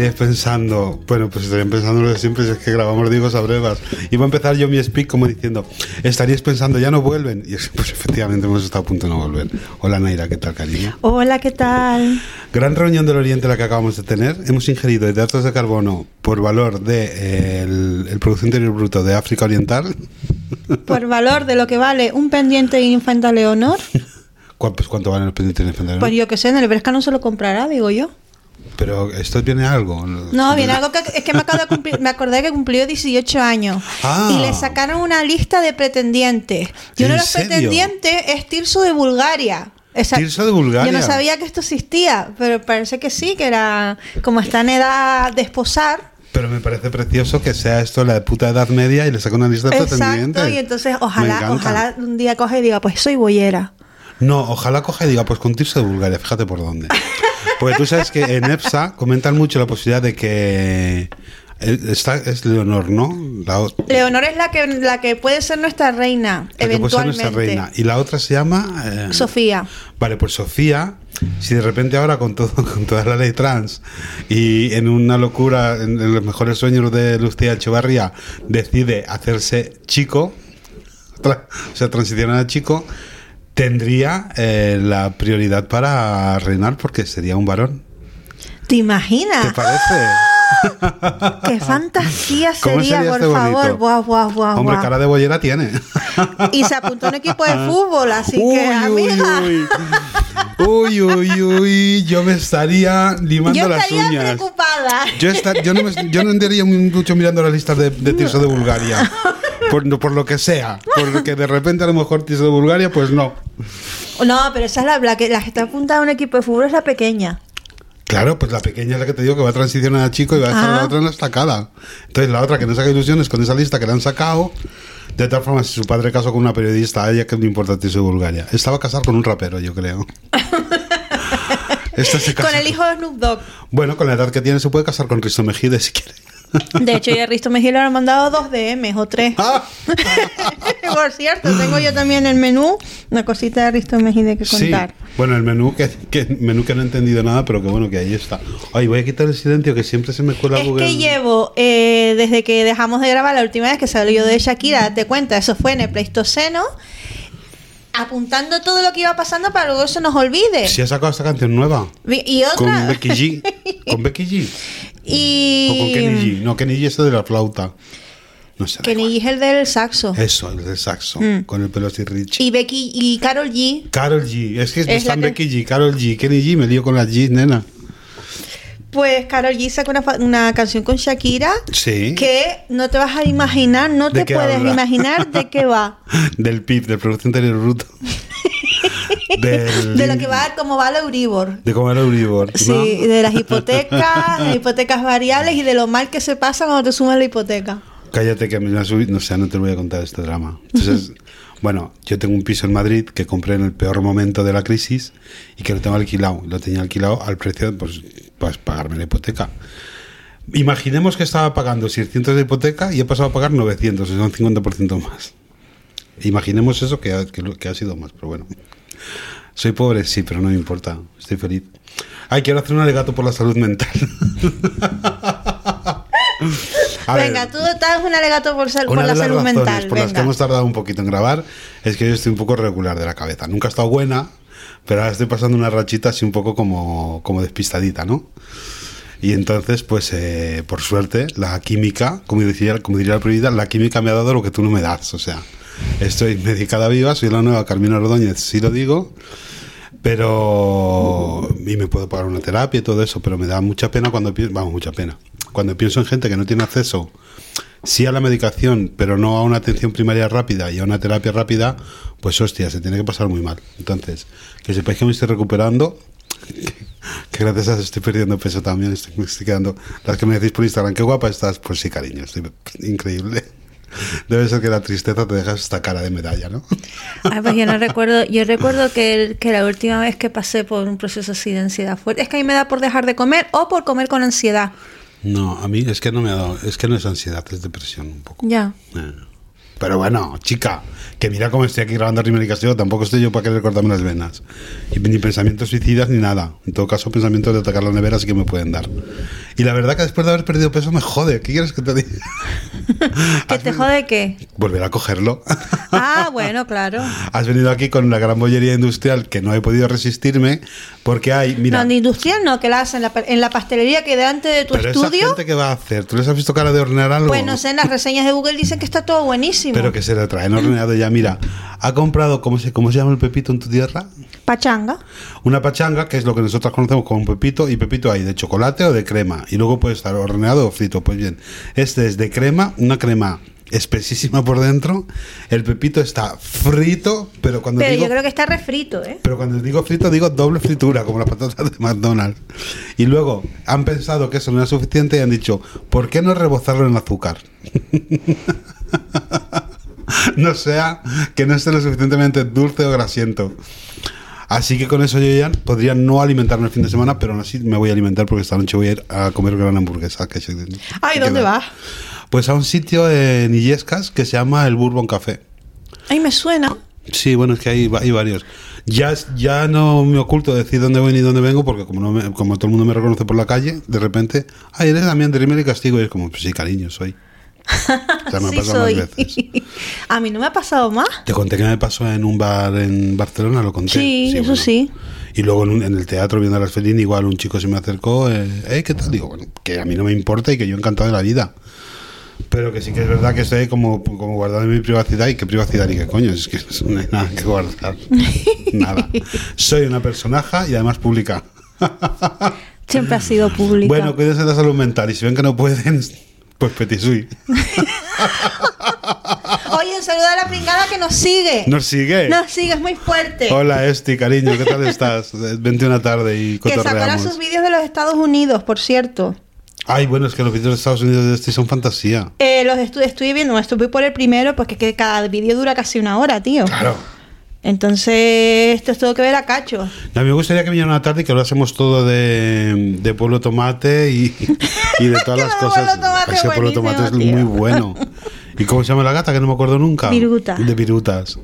estaríais pensando, bueno, pues estarían pensando lo de siempre, si es que grabamos Diego Sabrevas. Iba a empezar yo mi speak como diciendo, estaríais pensando, ya no vuelven. Y pues efectivamente hemos estado a punto de no volver. Hola Naira, ¿qué tal, cariño? Hola, ¿qué tal? Gran reunión del Oriente la que acabamos de tener. Hemos ingerido hidratos de carbono por valor de eh, el, el Producto Interior Bruto de África Oriental. Por valor de lo que vale un pendiente de Infanta Leonor. ¿Cu- pues, ¿Cuánto valen los pendientes de Infanta Pues yo que sé, en el Bresca no se lo comprará, digo yo. Pero esto viene algo. No, viene algo que es que me acabo de cumplir, me acordé que cumplió 18 años Ah. y le sacaron una lista de pretendientes. Y uno ¿En de los serio? pretendientes es Tirso de Bulgaria. Esa- Tirso de Bulgaria. Yo no sabía que esto existía, pero parece que sí, que era como está en edad de esposar. Pero me parece precioso que sea esto la puta edad media y le saca una lista de pretendientes. Exacto, y entonces ojalá, ojalá un día coge y diga, pues soy boyera. No, ojalá coja y diga, pues con Tirso de Bulgaria, fíjate por dónde. Porque tú sabes que en EPSA comentan mucho la posibilidad de que. eh, Esta es Leonor, ¿no? La, Leonor es la que, la que puede ser nuestra reina, la que puede ser eventualmente. nuestra reina. Y la otra se llama. eh, Sofía. Vale, pues Sofía, si de repente ahora con todo, con toda la ley trans y en una locura, en, en los mejores sueños de Lucía Echevarría, decide hacerse chico, o sea, transicionar a chico, tendría eh, la prioridad para reinar porque sería un varón. ¿Te ¿Te imaginas? parece? ¡Qué fantasía ¿Cómo sería, sería por este favor! Buah, buah, buah, Hombre, cara de bollera tiene. Y se apuntó a un equipo de fútbol, así uy, que, uy, amiga, uy. Uy, uy, uy, yo me estaría limando yo las estaría uñas. preocupada. Yo, esta- yo, no me, yo no andaría mucho mirando las listas de, de Tirso de Bulgaria. Por, no- por lo que sea. Porque de repente a lo mejor Tirso de Bulgaria, pues no. No, pero esa es la, la que la que está apuntada a un equipo de fútbol es la pequeña. Claro, pues la pequeña es la que te digo que va a transicionar a chico y va a dejar a Ah. la otra en la estacada. Entonces la otra que no saca ilusiones con esa lista que le han sacado. De todas formas, si su padre casó con una periodista, a ella que no importa Tirso de Bulgaria. Estaba a casar con un rapero, yo creo. Se Con el hijo de Snoop Dogg. Bueno, con la edad que tiene se puede casar con Risto Mejide si quiere. De hecho, ya Risto Mejía le han mandado dos DMs o tres. ¡Ah! Por cierto, tengo yo también el menú una cosita de Risto Mejía que Sí, contar. bueno, el menú que, que menú que no he entendido nada, pero que bueno, que ahí está. Ay, voy a quitar el silencio que siempre se me cuela Es Google. que llevo, eh, desde que dejamos de grabar la última vez que salió de Shakira, date cuenta, eso fue en el Pleistoceno, apuntando todo lo que iba pasando para luego se nos olvide. Si ha sacado esta canción nueva. Y otra. Con Becky G. Con Becky G. y. O con Kenny G. No, Kenny G es el de la flauta. No sé. Kenny. G es el del saxo. Eso, el de saxo. Mm. Con el pelo así rich. Y Becky y Carol G. Carol G. Es que Es están que- Becky G, Carol G, Kenny G. Me lío con la G, nena. Pues Carol G sacó una, una canción con Shakira Sí. que no te vas a imaginar, no ¿De te puedes habla? imaginar de qué va. Del PIB, del Producto Interior Bruto. Del- De lo que va, como va el Euribor. De cómo era Euribor. Sí, ¿no? de las hipotecas, las hipotecas variables y de lo mal que se pasa cuando te sumas la hipoteca. Cállate que me la subí, no sé, no te voy a contar este drama. Entonces, bueno, yo tengo un piso en Madrid que compré en el peor momento de la crisis y que lo tengo alquilado. Lo tenía alquilado al precio, pues, pues pagarme la hipoteca. Imaginemos que estaba pagando 600 de hipoteca y he pasado a pagar 900, o sea, un 50% más. Imaginemos eso que ha, que lo- que ha sido más, pero bueno. Soy pobre, sí, pero no me importa. Estoy feliz. Ay, quiero hacer un alegato por la salud mental. A ver, venga, tú das un alegato por, sal- por la salud mental. por las que venga. hemos tardado un poquito en grabar es que yo estoy un poco regular de la cabeza. Nunca he estado buena, pero ahora estoy pasando una rachita así un poco como, como despistadita, ¿no? Y entonces, pues, eh, por suerte, la química, como diría, como diría la prohibida, la química me ha dado lo que tú no me das. O sea, estoy medicada viva, soy la nueva Carmina Ordóñez, sí lo digo, pero... Y me puedo pagar una terapia y todo eso, pero me da mucha pena cuando pienso... Vamos, mucha pena. Cuando pienso en gente que no tiene acceso sí a la medicación, pero no a una atención primaria rápida y a una terapia rápida, pues hostia, se tiene que pasar muy mal. Entonces, que sepáis que me estoy recuperando, que gracias a eso estoy perdiendo peso también, estoy, estoy quedando... Las que me decís por Instagram, qué guapa estás, pues sí, cariño, estoy increíble. Debe ser que la tristeza te deja esta cara de medalla, ¿no? Ay, pues yo no recuerdo, yo recuerdo que, el- que la última vez que pasé por un proceso así de ansiedad fuerte, es que a mí me da por dejar de comer o por comer con ansiedad. No, a mí es que no me ha dado, es que no es ansiedad, es depresión un poco. Ya. Eh. Pero bueno, chica, que mira cómo estoy aquí grabando Rimel y Castillo, tampoco estoy yo para querer cortarme las venas. Y ni pensamientos suicidas ni nada. En todo caso, pensamientos de atacar la nevera sí que me pueden dar. Y la verdad que después de haber perdido peso me jode. ¿Qué quieres que te diga? ¿Que te jode qué? Volver a cogerlo. Ah, bueno, claro. Has venido aquí con una gran bollería industrial que no he podido resistirme porque hay, mira... No, industrial no, que la hacen en la, en la pastelería que delante de tu pero esa estudio. gente que va a hacer, ¿tú les has visto cara de hornear algo? Pues no sé, en las reseñas de Google dicen que está todo buenísimo. Pero que se le traen horneado ya. Mira, ha comprado, ¿cómo se, ¿cómo se llama el pepito en tu tierra? Pachanga. Una pachanga, que es lo que nosotros conocemos como un pepito, y pepito hay de chocolate o de crema, y luego puede estar horneado o frito. Pues bien, este es de crema, una crema espesísima por dentro. El pepito está frito, pero cuando Pero digo yo creo que está refrito, ¿eh? pero cuando digo frito digo doble fritura, como las patatas de McDonald's. Y luego han pensado que eso no es suficiente y han dicho, ¿por qué no rebozarlo en azúcar? no sea que no esté lo suficientemente dulce o grasiento. Así que con eso yo ya podría no alimentarme el fin de semana, pero aún así me voy a alimentar porque esta noche voy a ir a comer gran hamburguesa. Que se- Ay, ¿dónde vas? Pues a un sitio en Illescas que se llama el Bourbon Café. Ay, me suena. Sí, bueno, es que hay, hay varios. Ya, ya no me oculto decir dónde voy ni dónde vengo, porque como, no me- como todo el mundo me reconoce por la calle, de repente, ay, eres Damián de Rimel y Castigo, y es como, pues sí, cariño, soy. Sea, me ha sí pasado soy. más veces. A mí no me ha pasado más. Te conté que me pasó en un bar en Barcelona, lo conté. Sí, eso bueno. sí. Y luego en, un- en el teatro viendo a las Felín, igual un chico se me acercó, eh, "Eh, ¿qué tal? Digo, bueno, que a mí no me importa y que yo encantado de la vida. Pero que sí que es verdad que estoy como, como guardando mi privacidad y qué privacidad ni qué coño, es que no hay nada que guardar. nada. Soy una personaje y además pública. Siempre ha sido pública. Bueno, cuídense de la salud mental y si ven que no pueden, pues petit. Oye, un saludo a la pringada que nos sigue. ¿Nos sigue? Nos sigue, es muy fuerte. Hola Esti, cariño, ¿qué tal estás? Vente una tarde y que sacará cotorreamos. sus vídeos de los Estados Unidos, por cierto. Ay, bueno, es que los vídeos de Estados Unidos de Esti son fantasía. Eh, los estu estuve viendo, me estuve por el primero, porque que cada vídeo dura casi una hora, tío. Claro. Entonces, esto es todo que ver a cacho. A mí me gustaría que viniera una tarde y que hablásemos todo de, de Pueblo Tomate y, y de todas las lo cosas. Ese es Pueblo Tomate es buenísimo, muy tío. bueno. ¿Y cómo se llama la gata? Que no me acuerdo nunca. Viruta. De Virutas.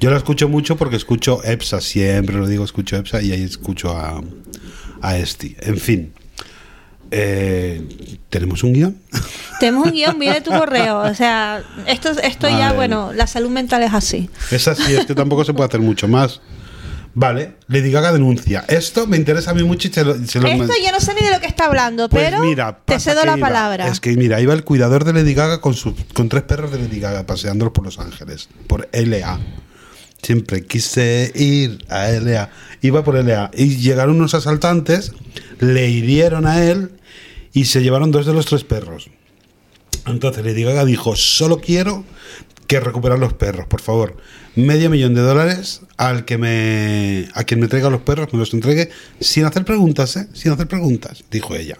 Yo la escucho mucho porque escucho EPSA, siempre lo digo, escucho EPSA y ahí escucho a, a Esti. En fin. Eh, ¿Tenemos un guion? Tenemos un guion, viene tu correo. O sea, esto, esto ya, bueno, la salud mental es así. Es así, es que tampoco se puede hacer mucho más. Vale, Lady Gaga denuncia. Esto me interesa a mí mucho y se lo, se lo- Esto yo no sé ni de lo que está hablando, Pues pero mira, te cedo la iba- palabra. Es que mira, iba el cuidador de Lady Gaga con, su, con tres perros de Lady Gaga paseándolos por Los Ángeles, por LA. Siempre quise ir a LA. Iba por LA. Y llegaron unos asaltantes, le hirieron a él y se llevaron dos de los tres perros. Entonces Lady Gaga dijo, solo quiero que recuperar los perros, por favor. Medio millón de dólares al que me a quien me traiga los perros, me los entregue sin hacer preguntas, ¿eh? Sin hacer preguntas, dijo ella.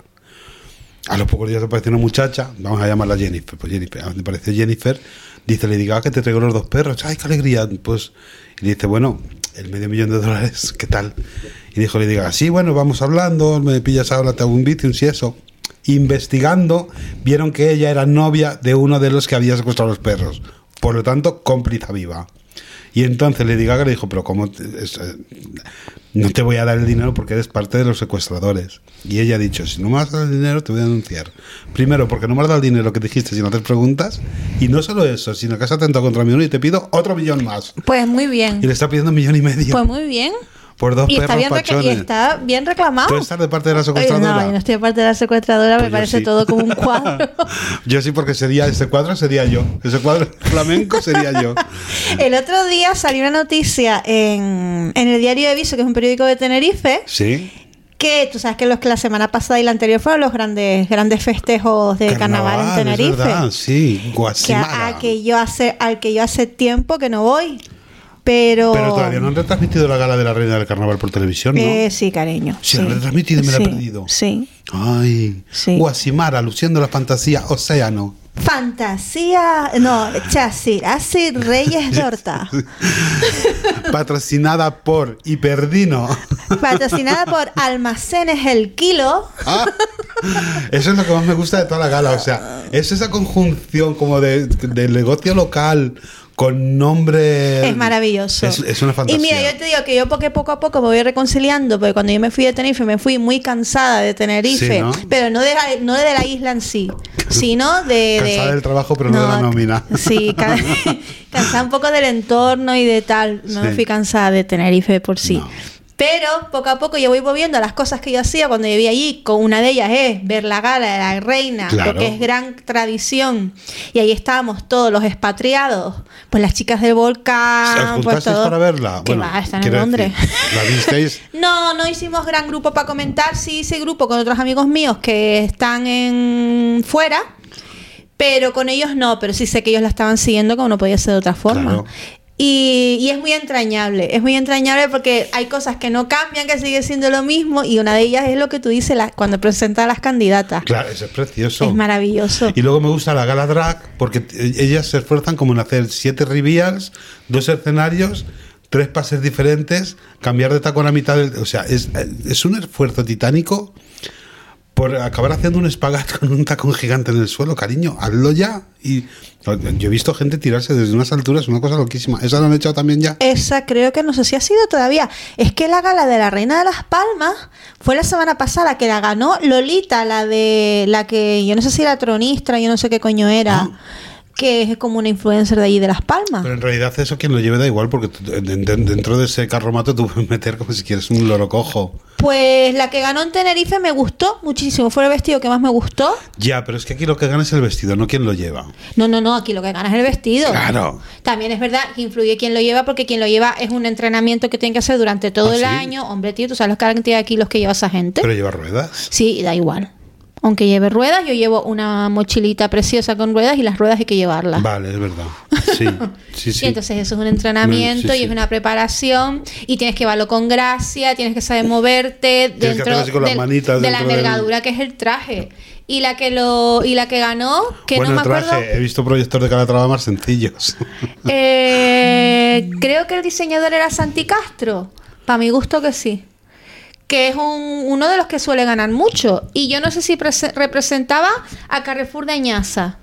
A los pocos días apareció una muchacha, vamos a llamarla Jennifer, pues Jennifer, me parece Jennifer, dice, le diga que te traigo los dos perros, ay, qué alegría, pues, y le dice, bueno, el medio millón de dólares, ¿qué tal? Y dijo, le diga, sí, bueno, vamos hablando, me pillas ahora, te hago un bici, un si eso. Investigando, vieron que ella era novia de uno de los que había secuestrado los perros, por lo tanto, cómplice viva. Y entonces Lady Gaga le dijo, pero ¿cómo? te- es, eh, no te voy a dar el dinero porque eres parte de los secuestradores. Y ella ha dicho, si no me dar el dinero, te voy a denunciar. Primero, porque no me has dado el dinero que dijiste sin hacer preguntas. Y no solo eso, sino que has atentado contra mi honor y te pido otro millón más. Pues muy bien. Y le está pidiendo un millón y medio Pues muy bien. Por dos Y está, perros bien recla- y está bien reclamado. ¿Tú estás de parte de la Oye, secuestradora? no, yo no estoy de parte de la secuestradora, Pues me yo parece sí. todo como un cuadro. yo sí, porque sería ese cuadro sería yo. Ese cuadro flamenco sería yo. El otro día salió una noticia en, en el diario de Viso, que es un periódico de Tenerife, ¿Sí? que tú sabes que los que la semana pasada y la anterior fueron los grandes grandes festejos de carnaval, en es Tenerife. verdad, sí. que Guasimara. a, a que yo hace al que yo hace tiempo que no voy. Pero, Pero todavía no han retransmitido la gala de la Reina del Carnaval por televisión, ¿no? Eh, sí, cariño. Sí, la han retransmitido y me la he Sí, perdido. Sí. Ay, Sí. Guasimara, luciendo la fantasía océano. Fantasía, no, Chasir, así Reyes de Horta. Patrocinada por Hiperdino. Patrocinada por Almacenes El Kilo. Ah, Eso es lo que más me gusta de toda la gala. O sea, es esa conjunción como de, de negocio local con nombre. Es maravilloso. Es, es una fantasía. Y mira, yo te digo que yo porque poco a poco me voy reconciliando, porque cuando yo me fui de Tenerife me fui muy cansada de Tenerife, Sí, ¿no? pero no de, la, no de la isla en sí, sino de... de- Cansada del trabajo, pero no de la nómina. Sí, ca- cansada un poco del entorno y de tal. No me fui cansada de Tenerife por sí. No. Pero poco a poco yo voy volviendo a las cosas que yo hacía cuando vivía allí. Con una de ellas es ver la gala de la reina, Claro. porque es gran tradición. Y ahí estábamos todos los expatriados, pues las chicas del ¿Os volcán, pues juntasteis todo. para verla? Que va, están en Londres. ¿La visteis? No, no hicimos gran grupo para comentar. Sí hice grupo con otros amigos míos que están en fuera. Pero con ellos no, pero sí sé que ellos la estaban siguiendo como no podía ser de otra forma. Claro. Y, y es muy entrañable, es muy entrañable porque hay cosas que no cambian, que sigue siendo lo mismo, y una de ellas es lo que tú dices la- cuando presentas a las candidatas. Claro, eso es precioso. Es maravilloso. Y luego me gusta la gala drag porque t- ellas se esfuerzan como en hacer siete reveals, dos escenarios, tres pases diferentes, cambiar de tacón a mitad del... O sea, es, es un esfuerzo titánico por acabar haciendo un espagat con un tacón gigante en el suelo, cariño, hazlo ya. Y yo he visto gente tirarse desde unas alturas, una cosa loquísima. ¿Esa lo han hecho también ya? Esa creo que no sé si ha sido todavía. Es que la gala de la Reina de las Palmas fue la semana pasada que la ganó Lolita, la de la que yo no sé si era tronistra, yo no sé qué coño era, Ah. Que es como una influencer de allí de las Palmas. Pero en realidad eso quien lo lleve da igual porque dentro de ese carromato tú puedes meter como si quieres un loro cojo. Pues la que ganó en Tenerife me gustó muchísimo, fue el vestido que más me gustó. Ya, pero es que aquí lo que gana es el vestido, no quien lo lleva. No, no, no, aquí lo que gana es el vestido. Claro. También es verdad que influye quien lo lleva, porque quien lo lleva es un entrenamiento que tiene que hacer durante todo ¿Ah, el sí? año. Hombre, tío, tú sabes la cantidad de kilos que lleva esa gente. Pero lleva ruedas. Sí, da igual. Aunque lleve ruedas, yo llevo una mochilita preciosa con ruedas y las ruedas hay que llevarlas. Vale, es verdad. Sí, sí, sí. Y entonces eso es un entrenamiento Sí, y es una preparación y tienes que llevarlo con gracia, tienes que saber moverte dentro con las de la del- envergadura que es el traje. Y la que lo y la que ganó, que bueno, no me traje, acuerdo, he visto proyectos de Calatrava más sencillos. eh, creo que el diseñador era Santi Castro. Para mi gusto que sí. Que es un- uno de los que suele ganar mucho. Y yo no sé si prese- representaba a Carrefour de Añaza.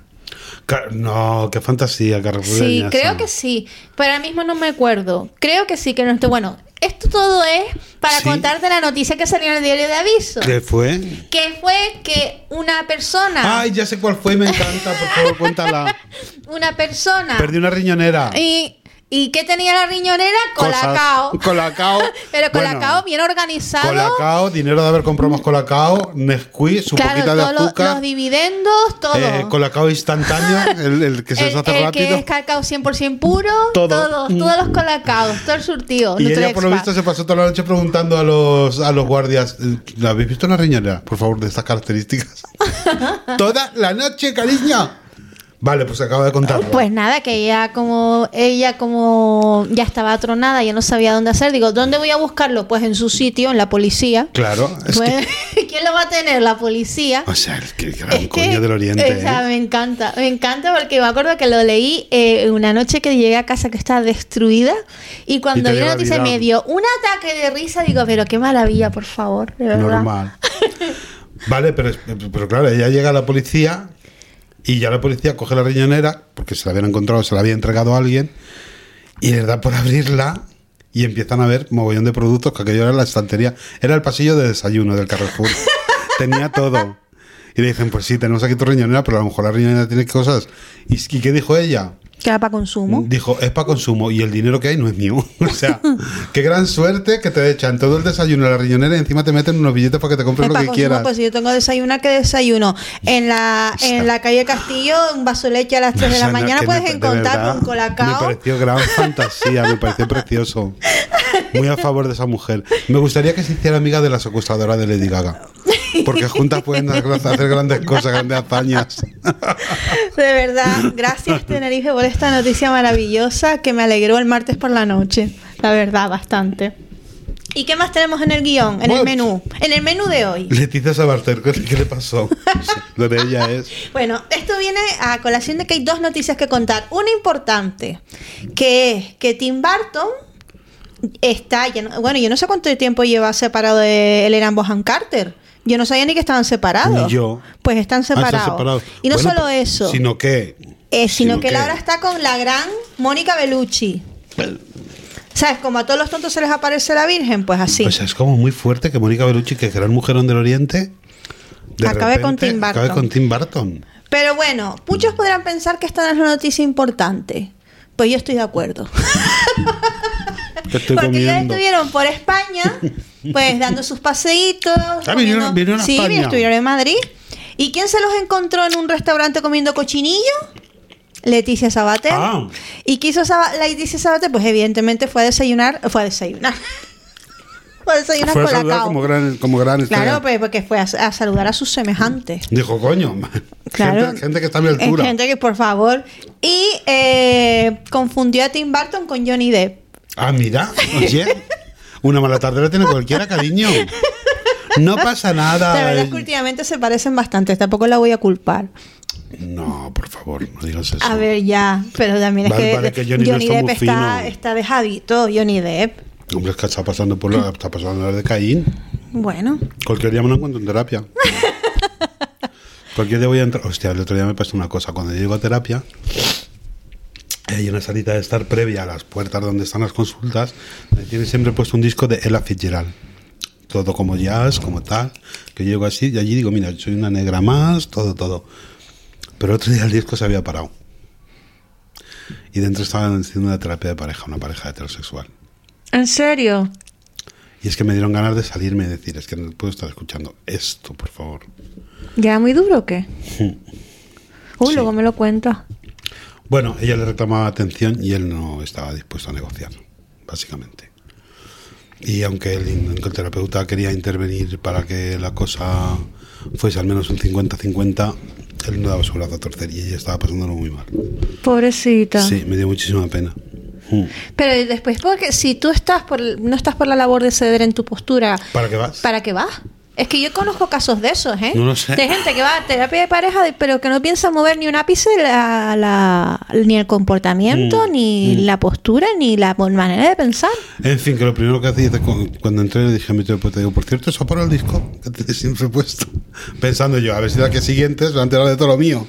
No, qué fantasía, Carrefour de Sí, Añaza. creo que sí. Pero ahora mismo no me acuerdo. Creo que sí, que no estoy. Bueno, esto todo es para Sí. contarte la noticia que salió en el diario de aviso. ¿Qué fue? Que fue que una persona. Ay, ya sé cuál fue, me encanta, por favor, cuéntala. Una persona. Perdí una riñonera. Y, ¿Y qué tenía la riñonera? Cosas. Colacao. Colacao. Pero Bueno, colacao bien organizado. Colacao, dinero de haber comprado más colacao, Nesquik, su claro, poquita de todos los, azúcar. los dividendos, todo. eh, colacao instantáneo, el, el que se el, hace el rápido. que es cacao 100% puro, Todo. todos, Mm. todos los colacaos, todo el surtido. Y ella, por lo visto, se pasó toda la noche preguntando a los, a los guardias: ¿La habéis visto una riñonera? Por favor, de estas características. toda la noche, cariño. Vale, pues acaba de contarlo. Pues nada, que ella como ella como ya estaba atronada, ya no sabía dónde hacer. Digo, ¿dónde voy a buscarlo? Pues en su sitio, en la policía. Claro, es Pues, ¿Quién lo va a tener? La policía. O sea, el que gran Es que, coño del oriente. o sea, ¿eh? me encanta, me encanta porque me acuerdo que lo leí eh, una noche que llegué a casa que estaba destruida y cuando vi la noticia me dio un ataque de risa, digo, pero qué maravilla, por favor, de verdad. Normal. Vale, pero, pero claro, ella llega a la policía y ya la policía coge la riñonera, porque se la habían encontrado, se la había entregado a alguien, y les da por abrirla y empiezan a ver mogollón de productos, que aquello era la estantería. Era el pasillo de desayuno del Carrefour. Tenía todo. Y le dicen, pues sí, tenemos aquí tu riñonera, pero a lo mejor la riñonera tiene cosas. ¿Y, qué dijo ella? Que era para consumo. Dijo, es para consumo y el dinero que hay no es mío. o sea, qué gran suerte que te echan todo el desayuno a la riñonera y encima te meten unos billetes para que te compres Es lo que consumo, quieras. pues si yo tengo desayuno, que desayuno? En la, en la calle Castillo, un vaso de leche a las 3 de la no, mañana puedes me- encontrar verdad, un colacao. Me pareció gran fantasía, me pareció precioso. Muy a favor de esa mujer. Me gustaría que se hiciera amiga de la secuestradora de Lady Gaga. Porque juntas pueden hacer grandes cosas, grandes hazañas. De verdad, gracias Tenerife por esta noticia maravillosa que me alegró el martes por la noche. La verdad, bastante. ¿Y qué más tenemos en el guion, en el menú? En el menú de hoy. Leticia Sabater, ¿qué, le pasó? Lo de ella es. Bueno, esto viene a colación de que hay dos noticias que contar. Una importante, que es que Tim Burton está, ya no- bueno, yo no sé cuánto tiempo lleva separado de Elena Bohan Carter, Yo no sabía ni que estaban separados. Ni yo. Pues están Ah, separados. separados. Y no Bueno, solo pues, eso, Sino que. eh, sino, que Laura está con la gran Mónica Bellucci. ¿Sabes? Como a todos los tontos se les aparece la Virgen, pues así. Pues es como muy fuerte que Mónica Bellucci, que gran mujerón del Oriente, de Acabe con repente Tim Burton. Acabe con Tim Burton. Pero bueno, muchos podrán pensar que esta no es una noticia importante. Pues yo estoy de acuerdo. Que estoy Porque ya estuvieron por España, pues dando sus paseitos. Ah, vinieron- sí, España. estuvieron en Madrid. ¿Y quién se los encontró en un restaurante comiendo cochinillo? Leticia Sabater. Ah. ¿Y qué hizo Leticia Sabater? Pues evidentemente fue a desayunar. Fue a desayunar. fue a desayunar Fue a con la como gran, como gran estrella. Claro, pues porque fue a, a saludar a sus semejantes. Dijo, coño, Claro. gente, gente que está a mi Es altura. gente que, por favor. Y eh, confundió a Tim Burton con Johnny Depp. Ah, mira, oye, una mala tarde la tiene cualquiera, cariño. No pasa nada. La verdad es que últimamente se parecen bastante, tampoco la voy a culpar. No, por favor, no digas eso. A ver, ya, pero también Vale, es que, vale, que Johnny no está Depp muy está, fino. está dejadito, Johnny Depp. Hombre, es que está pasando por la, está pasando la de Caín. Bueno, Cualquier día me lo encuentro en terapia. Cualquier día voy a entrar. Hostia, el otro día me pasó una cosa. Cuando yo llego a terapia, hay una salita de estar previa a las puertas donde están las consultas. Tiene siempre puesto un disco de Ella Fitzgerald. Todo como jazz, como tal. Que yo llego así y allí digo, mira, soy una negra más, todo, todo. Pero otro día el disco se había parado. Y dentro estaban haciendo una terapia de pareja, una pareja heterosexual. ¿en serio? Y es que me dieron ganas de salirme y decir, es que no puedo estar escuchando esto, por favor. ¿Ya muy duro o qué? Uy, Sí. luego me lo cuenta. Bueno, ella le reclamaba atención y él no estaba dispuesto a negociar, básicamente. Y aunque el, el terapeuta quería intervenir para que la cosa fuese al menos un 50-50, él no daba su brazo a torcer y ella estaba pasándolo muy mal. Pobrecita. Sí, me dio muchísima pena. Mm. Pero después, porque si tú estás por, no estás por la labor de ceder en tu postura, ¿Para qué vas? ¿para qué vas? Es que yo conozco casos de esos, ¿eh? No lo sé. De gente que va a terapia de pareja, pero que no piensa mover ni un ápice la, la- ni el comportamiento, Mm, ni la postura, ni la manera de pensar. En fin, que lo primero que hacía cu- cuando entré le dije a mi terapeuta, digo, por cierto, eso para el disco que te siempre puesto. Pensando yo, a ver si la que siguiente se va a enterar de todo lo mío.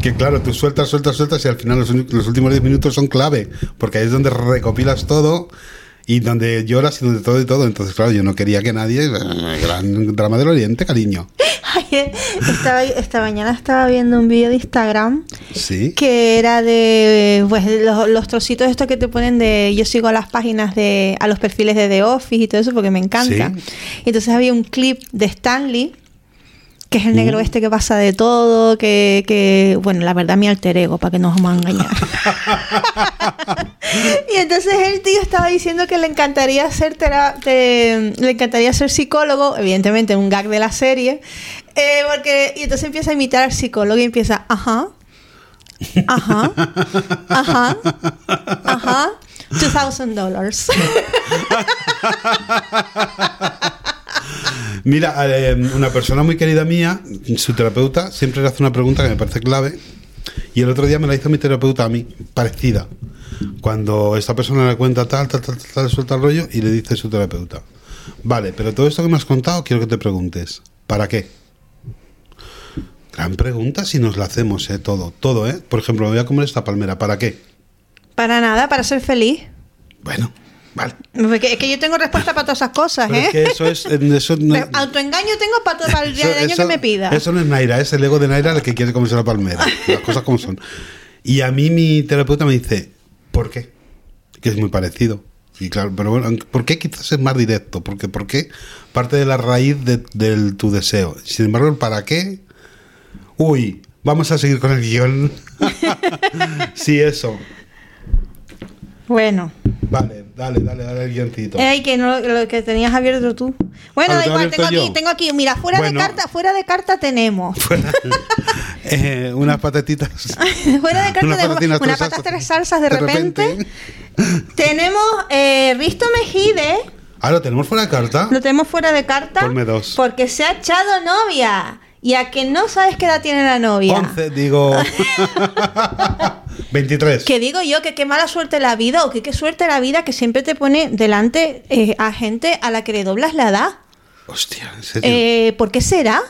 Que claro, tú sueltas, sueltas, sueltas y al final los, los últimos 10 minutos son clave, porque ahí es donde recopilas todo y donde lloras y donde todo y todo. Entonces, claro, yo no quería que nadie... eh, Gran drama del Oriente, cariño. Estaba, esta mañana estaba viendo un vídeo de Instagram Sí. que era de pues los, los trocitos estos que te ponen de yo sigo a las páginas de a los perfiles de The Office y todo eso porque me encanta Sí. y entonces había un clip de Stanley que es el negro Uh. este que pasa de todo que, que bueno la verdad mi alter ego para que no nos vamos a engañar y entonces el tío estaba diciendo que le encantaría ser te- le encantaría ser psicólogo evidentemente un gag de la serie eh, porque y entonces empieza a imitar al psicólogo y empieza ajá Ajá. Ajá. Ajá. Two thousand dollars. Mira, eh, una persona muy querida mía, su terapeuta, siempre le hace una pregunta que me parece clave. Y el otro día me la hizo mi terapeuta a mí, parecida. Cuando esta persona le cuenta tal, tal, tal, tal, suelta el rollo y le dice su terapeuta: Vale, pero todo esto que me has contado quiero que te preguntes: ¿para qué? Gran pregunta si nos la hacemos, ¿eh? Todo, todo, ¿eh? Por ejemplo, me voy a comer esta palmera, ¿para qué? Para nada, para ser feliz. Bueno, vale. Porque es que yo tengo respuesta para todas esas cosas, Pero ¿eh? es que eso es. Eso no- Autoengaño tengo para el día Eso- del año eso- que me pida. Eso no es Naira, es el ego de Naira el que quiere comerse la palmera. Las cosas como son. Y a mí mi terapeuta me dice, ¿por qué? Que es muy parecido. Y claro, pero bueno, ¿por qué quizás es más directo? Porque ¿por qué parte de la raíz de, del- tu deseo? Sin embargo, para qué. Uy, vamos a seguir con el guion. sí, eso. Bueno. Vale, dale, dale, dale el guioncito. Ay, que no lo que tenías abierto tú. Bueno, Ah, da igual, tengo aquí, tengo aquí. Mira, fuera Bueno. de carta, fuera de carta tenemos. Eh, unas patatitas. fuera de carta Unas tenemos unas tres patas salsas. tres salsas de, repente. Tenemos eh, Risto Mejide. Ah, lo tenemos fuera de carta. Lo tenemos fuera de carta. Ponme dos. Porque se ha echado novia. Y a que no sabes qué edad tiene la novia. 11, digo. 23. Que digo yo que qué mala suerte la vida o que qué suerte la vida que siempre te pone delante eh, a gente a la que le doblas la edad. Hostia, ¿en serio? Eh, ¿Por qué será?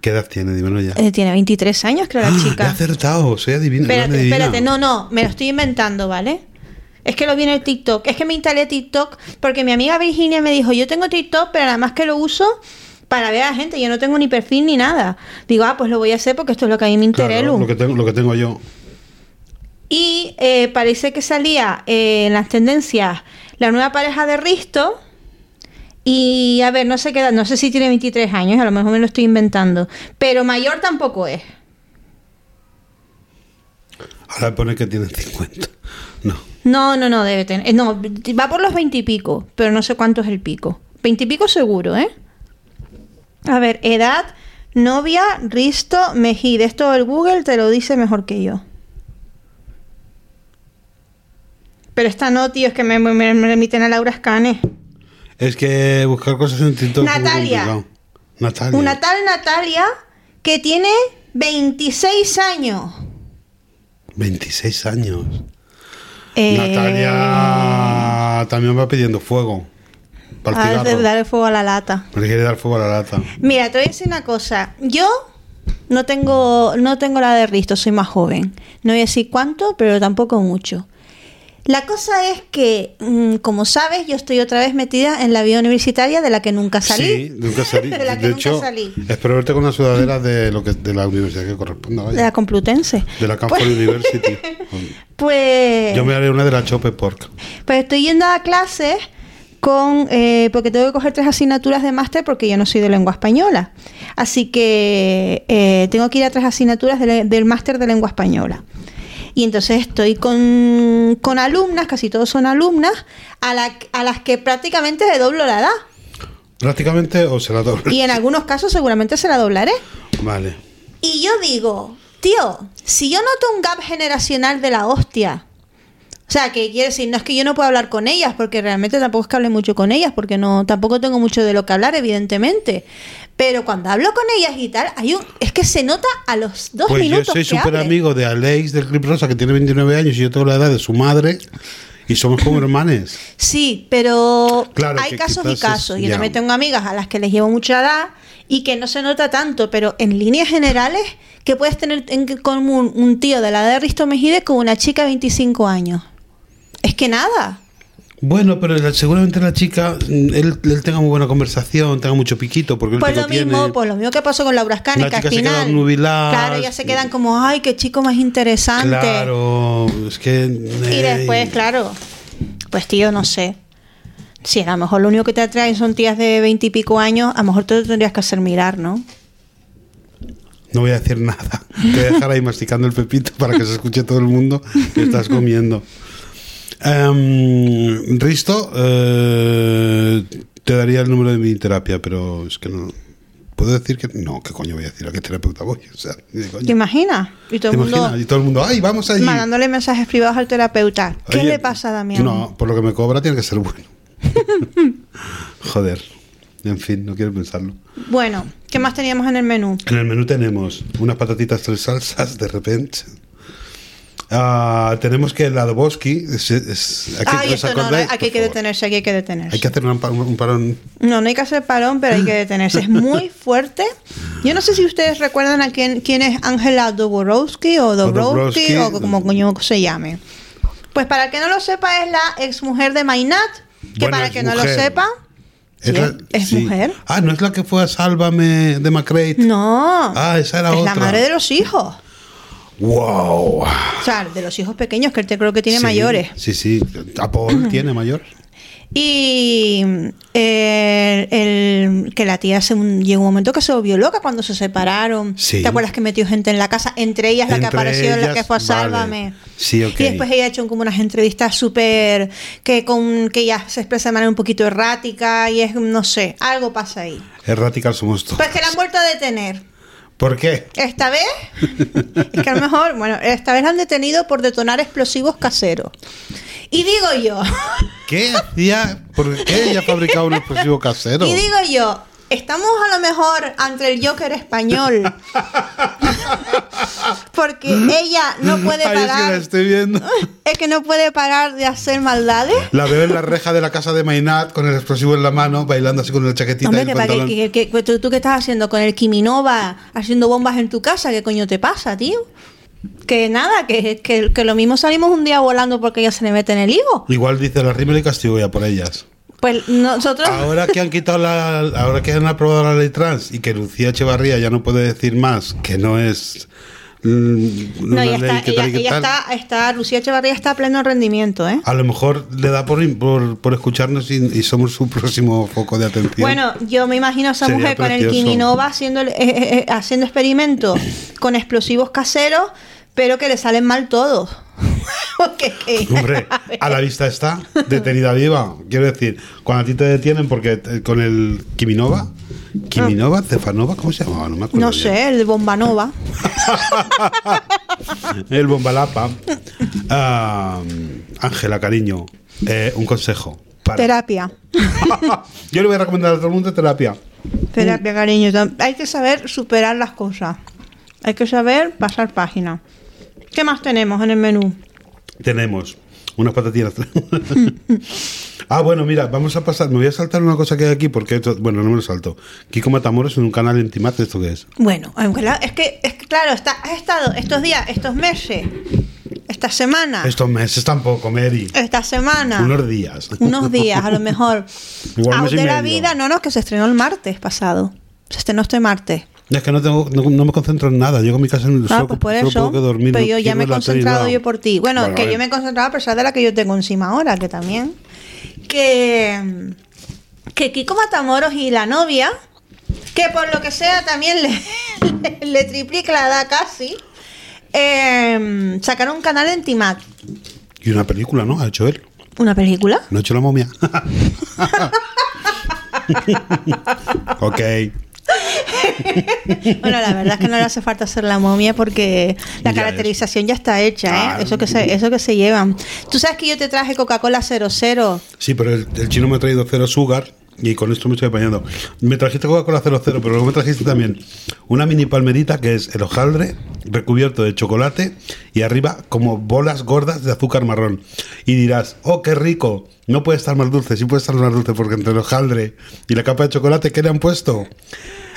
¿Qué edad tiene? Dímelo ya. Eh, tiene 23 años, creo, la Ah, He chica. acertado, soy adivino. Espérate, adivina. espérate, no, no, me lo estoy inventando, ¿vale? Es que lo vi en el TikTok. Es que me instalé TikTok porque mi amiga Virginia me dijo, yo tengo TikTok, pero nada más que lo uso para ver a la gente. Yo no tengo ni perfil ni nada. Digo, ah, pues lo voy a hacer porque esto es lo que a mí me interesa. Claro, lo, que tengo, lo que tengo yo. Y eh, parece que salía eh, en las tendencias la nueva pareja de Risto. Y a ver, no sé qué edad, no sé si tiene 23 años, a lo mejor me lo estoy inventando. Pero mayor tampoco es. Ahora pone que tiene 50. No. No, no, no, debe tener. eh, No, va por los 20 y pico, pero no sé cuánto es el pico. 20 y pico seguro, ¿eh? A ver, edad, novia, Risto, Mejide. Esto el Google te lo dice mejor que yo. Pero esta no, tío, es que me, me, me remiten a Laura Scane. Es que buscar cosas en TikTok Natalia. Natalia. Una tal Natalia que tiene 26 años. 26 años. Eh, Natalia también va pidiendo fuego. Para de cigarro. darle fuego a la lata. Le quiere dar fuego a la lata. Mira, te voy a decir una cosa. Yo no tengo, no tengo la de Risto, soy más joven. No voy a decir cuánto, pero tampoco mucho. La cosa es que, mm, como sabes, yo estoy otra vez metida en la vida universitaria de la que nunca salí. Sí, nunca salí. de la que de nunca hecho, salí. espero verte con una sudadera de, lo que, de la universidad que corresponda. De Vaya. la Complutense. De la Camford University. Pues, Yo me haré una de la Chope Pork. pues estoy yendo a clases con eh, porque tengo que coger tres asignaturas de máster porque yo no soy de lengua española. Así que eh, tengo que ir a tres asignaturas de- del máster de lengua española. Y entonces estoy con, con alumnas, casi todos son alumnas, a, la- a las que prácticamente le doblo la edad. Prácticamente o se la doble. Y en algunos casos seguramente se la doblaré. Vale. Y yo digo, tío, si yo noto un gap generacional de la hostia, o sea, que quiere decir, no es que yo no pueda hablar con ellas, porque realmente tampoco es que hable mucho con ellas, porque no, tampoco tengo mucho de lo que hablar, evidentemente. Pero cuando hablo con ellas y tal, hay un, es que se nota a los dos Pues yo minutos soy que súper amigo de Alex del Clip Rosa, que tiene 29 años y yo tengo la edad de su madre. Y somos como hermanes. Sí, pero Claro, hay casos y quizás es- casos. Yo también tengo amigas a las que les llevo mucha edad y que no se nota tanto, pero en líneas generales, que puedes tener en común un tío de la edad de Risto Mejide con una chica de 25 años? Es que nada. Bueno, pero la- seguramente la chica, mm, él, él tenga muy buena conversación, tenga mucho piquito, porque él Pues que lo mismo, tiene. pues lo mismo que pasó con Laura La que al final. Claro, ya se quedan como, ay, qué chico más interesante. Claro, es que. Y eh, después, claro, pues tío, no sé. Si a lo mejor lo único que te atraen son tías de veinte y pico años, a lo mejor te lo tendrías que hacer mirar, ¿no? No voy a decir nada. Te voy a dejar ahí masticando el pepito para que se escuche todo el mundo que estás comiendo. Em, Risto, eh, te daría el número de mi terapia, pero es que no. ¿Puedo decir que.? No, ¿qué coño voy a decir? ¿A qué terapeuta voy? O sea, ni de coña. ¿Te imaginas? Y todo ¿Te el mundo? Y todo el mundo, ¡ay, vamos allí! mandándole mensajes privados al terapeuta. ¿Qué Oye, le pasa a Damián? No, por lo que me cobra tiene que ser bueno. Joder. En fin, no quiero pensarlo. Bueno, ¿qué más teníamos en el menú? En el menú tenemos unas patatitas tres salsas de repente. Ah, tenemos que el adoboski. Es, es- aquí, Ay, ¿os esto no, no, aquí hay que detenerse, aquí hay que detenerse. Hay que hacer un, un parón. No, no hay que hacer parón, pero hay que detenerse. Es muy fuerte. Yo no sé si ustedes recuerdan a quién, quién es Ángela Dobrowski o Dobrowski Dobrowski. o como coño se llame. Pues para el que no lo sepa, es la exmujer de Mainat. Que Bueno, para el que no lo sepa, sí, la- es sí. mujer. Ah, no es la que fue a Sálvame de McRae. No. Ah, esa era es otra. la madre de los hijos. ¡Wow! O sea, de los hijos pequeños, que él te creo que tiene Sí, mayores. Sí, sí. A Paul tiene mayor. Y eh, el, que la tía se, llegó un momento que se volvió loca cuando se separaron. Sí. ¿Te acuerdas que metió gente en la casa? Entre ellas la que apareció, la que fue a vale. Sálvame. Sí, ok. Y después ella ha hecho como unas entrevistas súper. que con que ella se expresa de manera un poquito errática y es, no sé, algo pasa ahí. Erráticas somos todos. Pues que la han vuelto a detener. ¿Por qué? Esta vez, es que a lo mejor, bueno, esta vez la han detenido por detonar explosivos caseros. Y digo yo, ¿Qué hacía? ¿Por qué ella fabricaba un explosivo casero? Y digo yo, estamos a lo mejor ante el Joker español. porque ella no puede Ay, es que la parar. estoy viendo. Es que no puede parar de hacer maldades. La veo en la reja de la casa de Mainat con el explosivo en la mano, bailando así con la chaquetita Hombre, y que, el para que, pantalón. que- que- ¿tú, tú qué estás haciendo con el Kiminova haciendo bombas en tu casa? ¿Qué coño te pasa, tío? Que nada, que, que, que lo mismo salimos un día volando porque ella se le mete en el higo. Igual dice la Rimmel y castigo ya por ellas. Pues nosotros. Ahora que han quitado la, ahora que han aprobado la ley trans y que Lucía Echevarría ya no puede decir más que no es mm, no, ley está, ella, está, está, Lucía Echevarría está a pleno rendimiento, ¿eh? a lo mejor le da por, por, por escucharnos y, y somos su próximo foco de atención. Bueno, yo me imagino a esa Sería mujer con el. Kiminova haciendo, eh, eh, eh, haciendo experimentos con explosivos caseros, pero que le salen mal todos. Hombre, a la vista está, detenida viva. Quiero decir, cuando a ti te detienen porque eh, con el Kiminova, Kiminova, Cefanova, ¿cómo se llamaba? No me acuerdo. no bien. sé, el Bombanova. El Bombalapa. Ah, Ángela, cariño, eh, un consejo. Para. Terapia. Yo le voy a recomendar a todo el mundo terapia. Terapia, cariño. Hay que saber superar las cosas. Hay que saber pasar página. ¿Qué más tenemos en el menú? Tenemos unas patatinas. ah, bueno, mira, vamos a pasar. Me voy a saltar una cosa que hay aquí porque, esto- bueno, no me lo salto. Kiko Matamoros en un canal en Timate, ¿esto qué es? Bueno, es que, es que claro, está, has estado estos días, estos meses, esta semana, Estos meses tampoco, Mary. esta semana, Unos días. unos días a lo mejor. Igual Out de la vida, no, no, que se estrenó el martes pasado. Se estrenó este martes. Es que no, tengo, no, no me concentro en nada. Llego a mi casa en el Ah, pues por eso. que dormir. pero yo ya me he concentrado yo por ti. Bueno, Bueno, que yo me he concentrado a pesar de la que yo tengo encima ahora, que también. Que, que Kiko Matamoros y la novia, que por lo que sea también le, le, le triplica la edad casi, eh, sacaron un canal en Timac. Y una película, ¿no? Ha hecho él. ¿Una película? No ha hecho la momia. ok. Bueno, la verdad es que no le hace falta hacer la momia porque la Ya caracterización ya está hecha, ¿eh? Eso que se, eso que se llevan. Tú sabes que yo te traje Coca-Cola 00. Sí, pero el, el chino me ha traído cero sugar y con esto me estoy apañando. Me trajiste Coca-Cola 00, pero luego me trajiste también una mini palmerita que es el hojaldre recubierto de chocolate y arriba como bolas gordas de azúcar marrón. Y dirás, oh, qué rico. No puede estar más dulce, sí puede estar más dulce porque entre el hojaldre y la capa de chocolate, ¿qué le han puesto?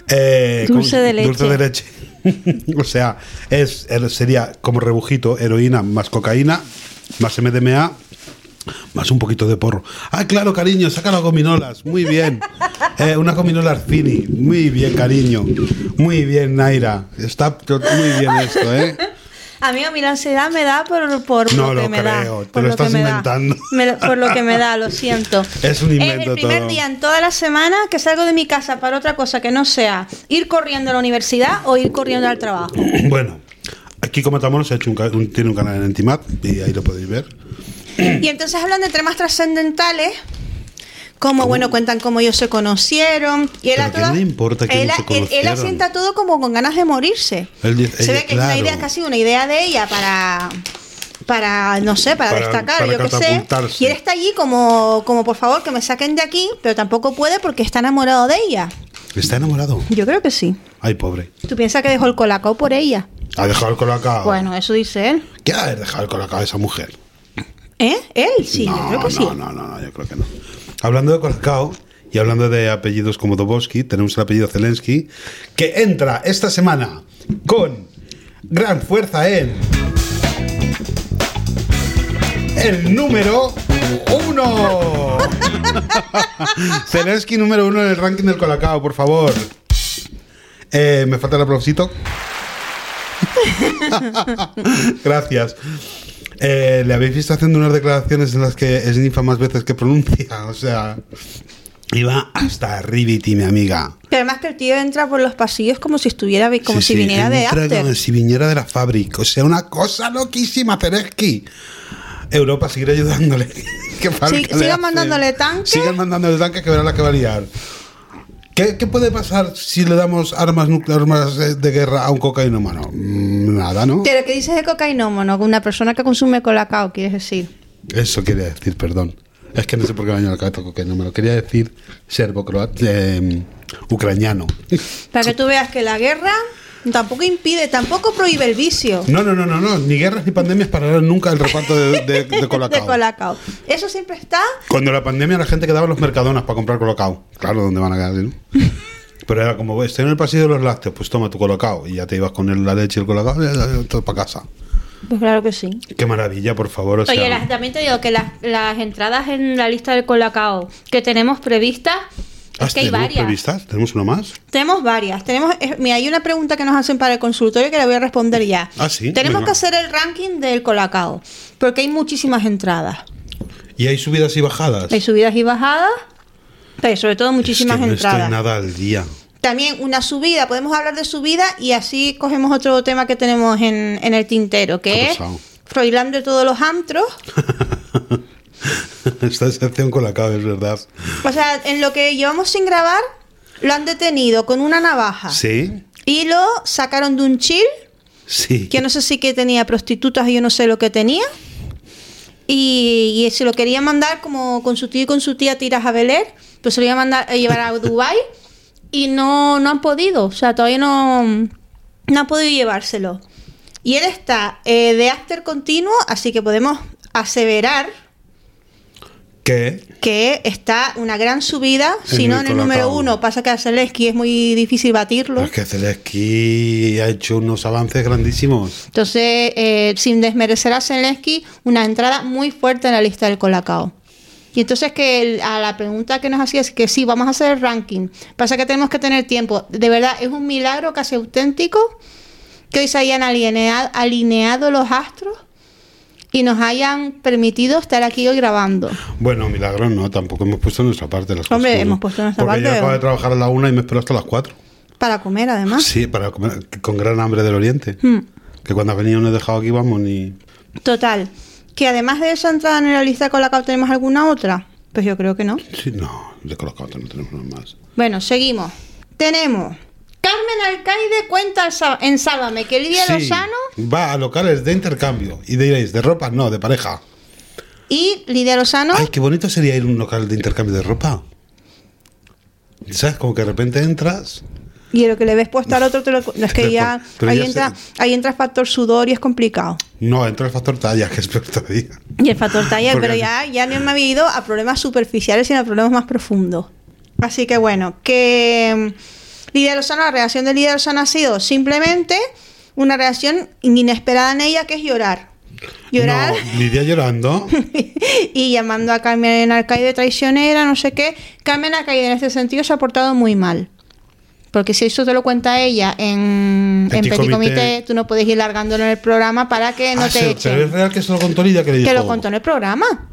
Eh, Dulce de leche. Dulce de leche. o sea, es, er- sería como rebujito, heroína más cocaína, más MDMA, más un poquito de porro. Ah, claro, cariño, saca las gominolas. Muy bien. Eh, una gominola Arfini. Muy bien, cariño. Muy bien, Naira. Está muy bien esto, ¿eh? Amigo, mi la ansiedad me da por, por No lo que lo me da. creo, te por lo que estás me da. inventando. Me lo- por lo que me da, lo siento. Es un invento Es el primer todo. día en toda la semana que salgo de mi casa para otra cosa que no sea ir corriendo a la universidad o ir corriendo al trabajo. Bueno, aquí como Matamoros ha hecho un, un- tiene un canal en Entimat y ahí lo podéis ver. Y entonces hablan de temas trascendentales, como, bueno, cuentan cómo ellos se conocieron. Y él a ¿a quién todas- le importa que él, se él- él asienta todo como con ganas de morirse. Él se ella- ve que es una claro. idea, casi una idea de ella para... Para, no sé, para, Para- destacar, para yo qué sé. Y él está allí como, como, por favor, que me saquen de aquí, pero tampoco puede porque está enamorado de ella. ¿Está enamorado? Yo creo que sí. Ay, pobre. ¿Tú piensas que dejó el colacao por ella? Ha dejado el colacao. Bueno, eso dice él. ¿Qué ha dejado el colacao a esa mujer? ¿Eh? Él sí, no, yo creo que no, sí. no, no, no, yo creo que no. Hablando de Colacao y hablando de apellidos como Dobowski, tenemos el apellido Zelensky, que entra esta semana con gran fuerza en el número uno. Zelensky número uno en el ranking del Colacao, por favor. Eh, Me falta el aplausito. Gracias. Eh, le habéis visto haciendo unas declaraciones en las que es ninfa más veces que pronuncia. O sea, iba hasta Riviti, mi amiga. Que además que el tío entra por los pasillos como si estuviera, como Sí, si sí, viniera de entra after. como si viniera de la fábrica. O sea, una cosa loquísima, Zelensky. Europa, seguir ayudándole. ¿Qué falta Sí, le sigan mandándole tanques. Sigan mandándole tanques que verá la que va a liar. ¿Qué, qué puede pasar si le damos armas nucleares, de guerra a un cocainómano? Mm, Nada, ¿no? Pero que dices de cocainómano, una persona que consume colacao, quieres decir. Eso quería decir, perdón. Es que no sé por qué me ha al cabeza cocainómano. Quería decir serbo croata, eh, ucraniano. Para que tú veas que la guerra Tampoco impide, tampoco prohíbe el vicio. No, no, no, no, no. Ni guerras ni pandemias pararán nunca el reparto de, de, de colacao. De colacao. Eso siempre está. Cuando la pandemia la gente quedaba en los mercadonas para comprar colacao. Claro, ¿dónde van a quedar? no? Pero era como, estoy en el pasillo de los lácteos, pues toma tu colacao. Y ya te ibas con el- la leche y el colacao y todo para casa. Pues claro que sí. Qué maravilla, por favor. O sea, Oye, las- también te digo que las, las entradas en la lista del Colacao que tenemos previstas, ¿Ah, es que hay ¿tenemos varias. previstas? ¿Tenemos una más? Tenemos varias. Tenemos, eh, mira, hay una pregunta que nos hacen para el consultorio que la voy a responder ya. Ah, sí, Tenemos venga. que hacer el ranking del Colacao, porque hay muchísimas entradas. ¿Y hay subidas y bajadas? Hay subidas y bajadas, pero sobre todo muchísimas es que no entradas. estoy nada al día. También una subida, podemos hablar de subida y así cogemos otro tema que tenemos en, en el tintero, ¿Qué que es? Froilán de todos los antros. Esta excepción colacao, es verdad. O sea, en lo que llevamos sin grabar, lo han detenido con una navaja. ¿Sí? Y lo sacaron de un chill, Sí. que no sé si que tenía prostitutas y yo no sé lo que tenía. Y, y se lo quería mandar como con su tío y con su tía tiras a Beler, pues se lo iba a mandar a llevar a Dubai y no, no han podido, o sea, todavía no, no han podido llevárselo. Y él está eh, de after continuo, así que podemos aseverar ¿Qué? que está una gran subida, si no en el número uno, pasa que a Zelensky es muy difícil batirlo. Es que Zelensky ha hecho unos avances grandísimos. Entonces, eh, sin desmerecer a Zelensky, una entrada muy fuerte en la lista del Colacao. Y entonces que el- a la pregunta que nos hacía es que sí, vamos a hacer el ranking. Pasa que tenemos que tener tiempo. De verdad, es un milagro casi auténtico que hoy se hayan alinea- alineado los astros y nos hayan permitido estar aquí hoy grabando. Bueno, milagro no, tampoco hemos puesto nuestra parte. Las Hombre, cosas, ¿no? hemos puesto nuestra Porque parte. yo acabo de trabajar a la una y me espero hasta las cuatro. Para comer, además. Sí, para comer con gran hambre del oriente. Hmm. Que cuando ha venido no he dejado aquí, vamos, ni... Total. Que además de esa entrada en la lista del Colacao, ¿tenemos alguna otra? Pues yo creo que no. Sí, no, de colocado no tenemos nada más. Bueno, seguimos. Tenemos Carmen Alcaide cuenta en Sá- en Sálvame que Lidia Sí, Lozano va a locales de intercambio. Y diréis, ¿de ropa? No, de pareja. y Lidia Lozano. Ay, qué bonito sería ir a un local de intercambio de ropa. ¿Sabes? Como que de repente entras... Y lo que le ves puesto al otro, te lo- es que ya, Pero ahí, ya entra, sé. ahí entra el factor sudor y es complicado. No, entra el factor talla, que es peor todavía. Y el factor Porque- pero ya, ya no me había ido a problemas superficiales, sino a problemas más profundos. Así que bueno, que Lidia Lozano, la reacción de Lidia Lozano ha sido simplemente una reacción inesperada en ella, que es llorar. Llorar. No, Lidia llorando. y llamando a Carmen Alcaide traicionera, no sé qué. Carmen Alcaide en este sentido se ha portado muy mal. Porque si eso te lo cuenta ella en, en Petit Comité. Tú no puedes ir largándolo en el programa para que no Ah, te sí, echen. Pero es real que se lo contó Lidia que le dijo... Que lo contó en el programa.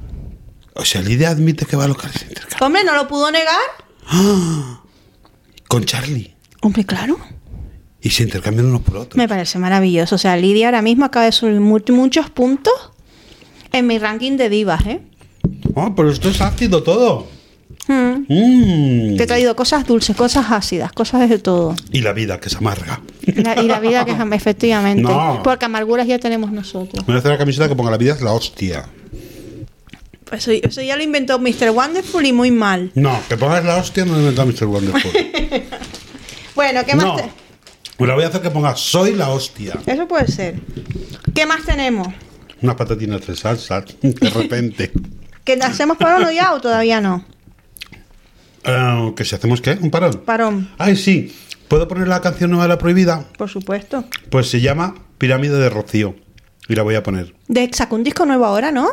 O sea, Lidia admite que va a intercambio. Hombre, no lo pudo negar. Con Charlie. Hombre, claro. Y se intercambian unos por otros. Me parece maravilloso. O sea, Lidia ahora mismo acaba de subir mu- muchos puntos en mi ranking de divas, ¿eh? Oh, pero esto es ácido todo. Mm. Mm. Te he traído cosas dulces, cosas ácidas, cosas de todo. Y la vida, que es amarga. La- y la vida que es efectivamente. No. Porque amarguras ya tenemos nosotros. Me voy a hacer la camiseta que ponga la vida es la hostia. Pues eso, eso ya lo inventó Mr. Wonderful y muy mal. No, que pongas la hostia no lo inventa Mr. Wonderful. Bueno, ¿qué más? no. te- Me la voy a hacer que ponga soy la hostia. Eso puede ser. ¿Qué más tenemos? Unas patatinas de salsa, de repente. ¿Que hacemos parón o ya o todavía no? Eh, ¿Que si hacemos qué? ¿Un parón? Parón, Ay, sí. ¿Puedo poner la canción nueva de la prohibida? por supuesto. Pues se llama Pirámide de Rocío. Y la voy a poner. De sacó un disco nuevo ahora, ¿no?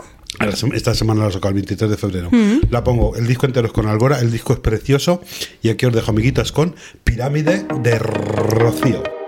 Esta semana la saco el 23 de febrero. La pongo, el disco entero es con Albora, el disco es precioso. Y aquí os dejo, amiguitas, con Pirámide de Rocío.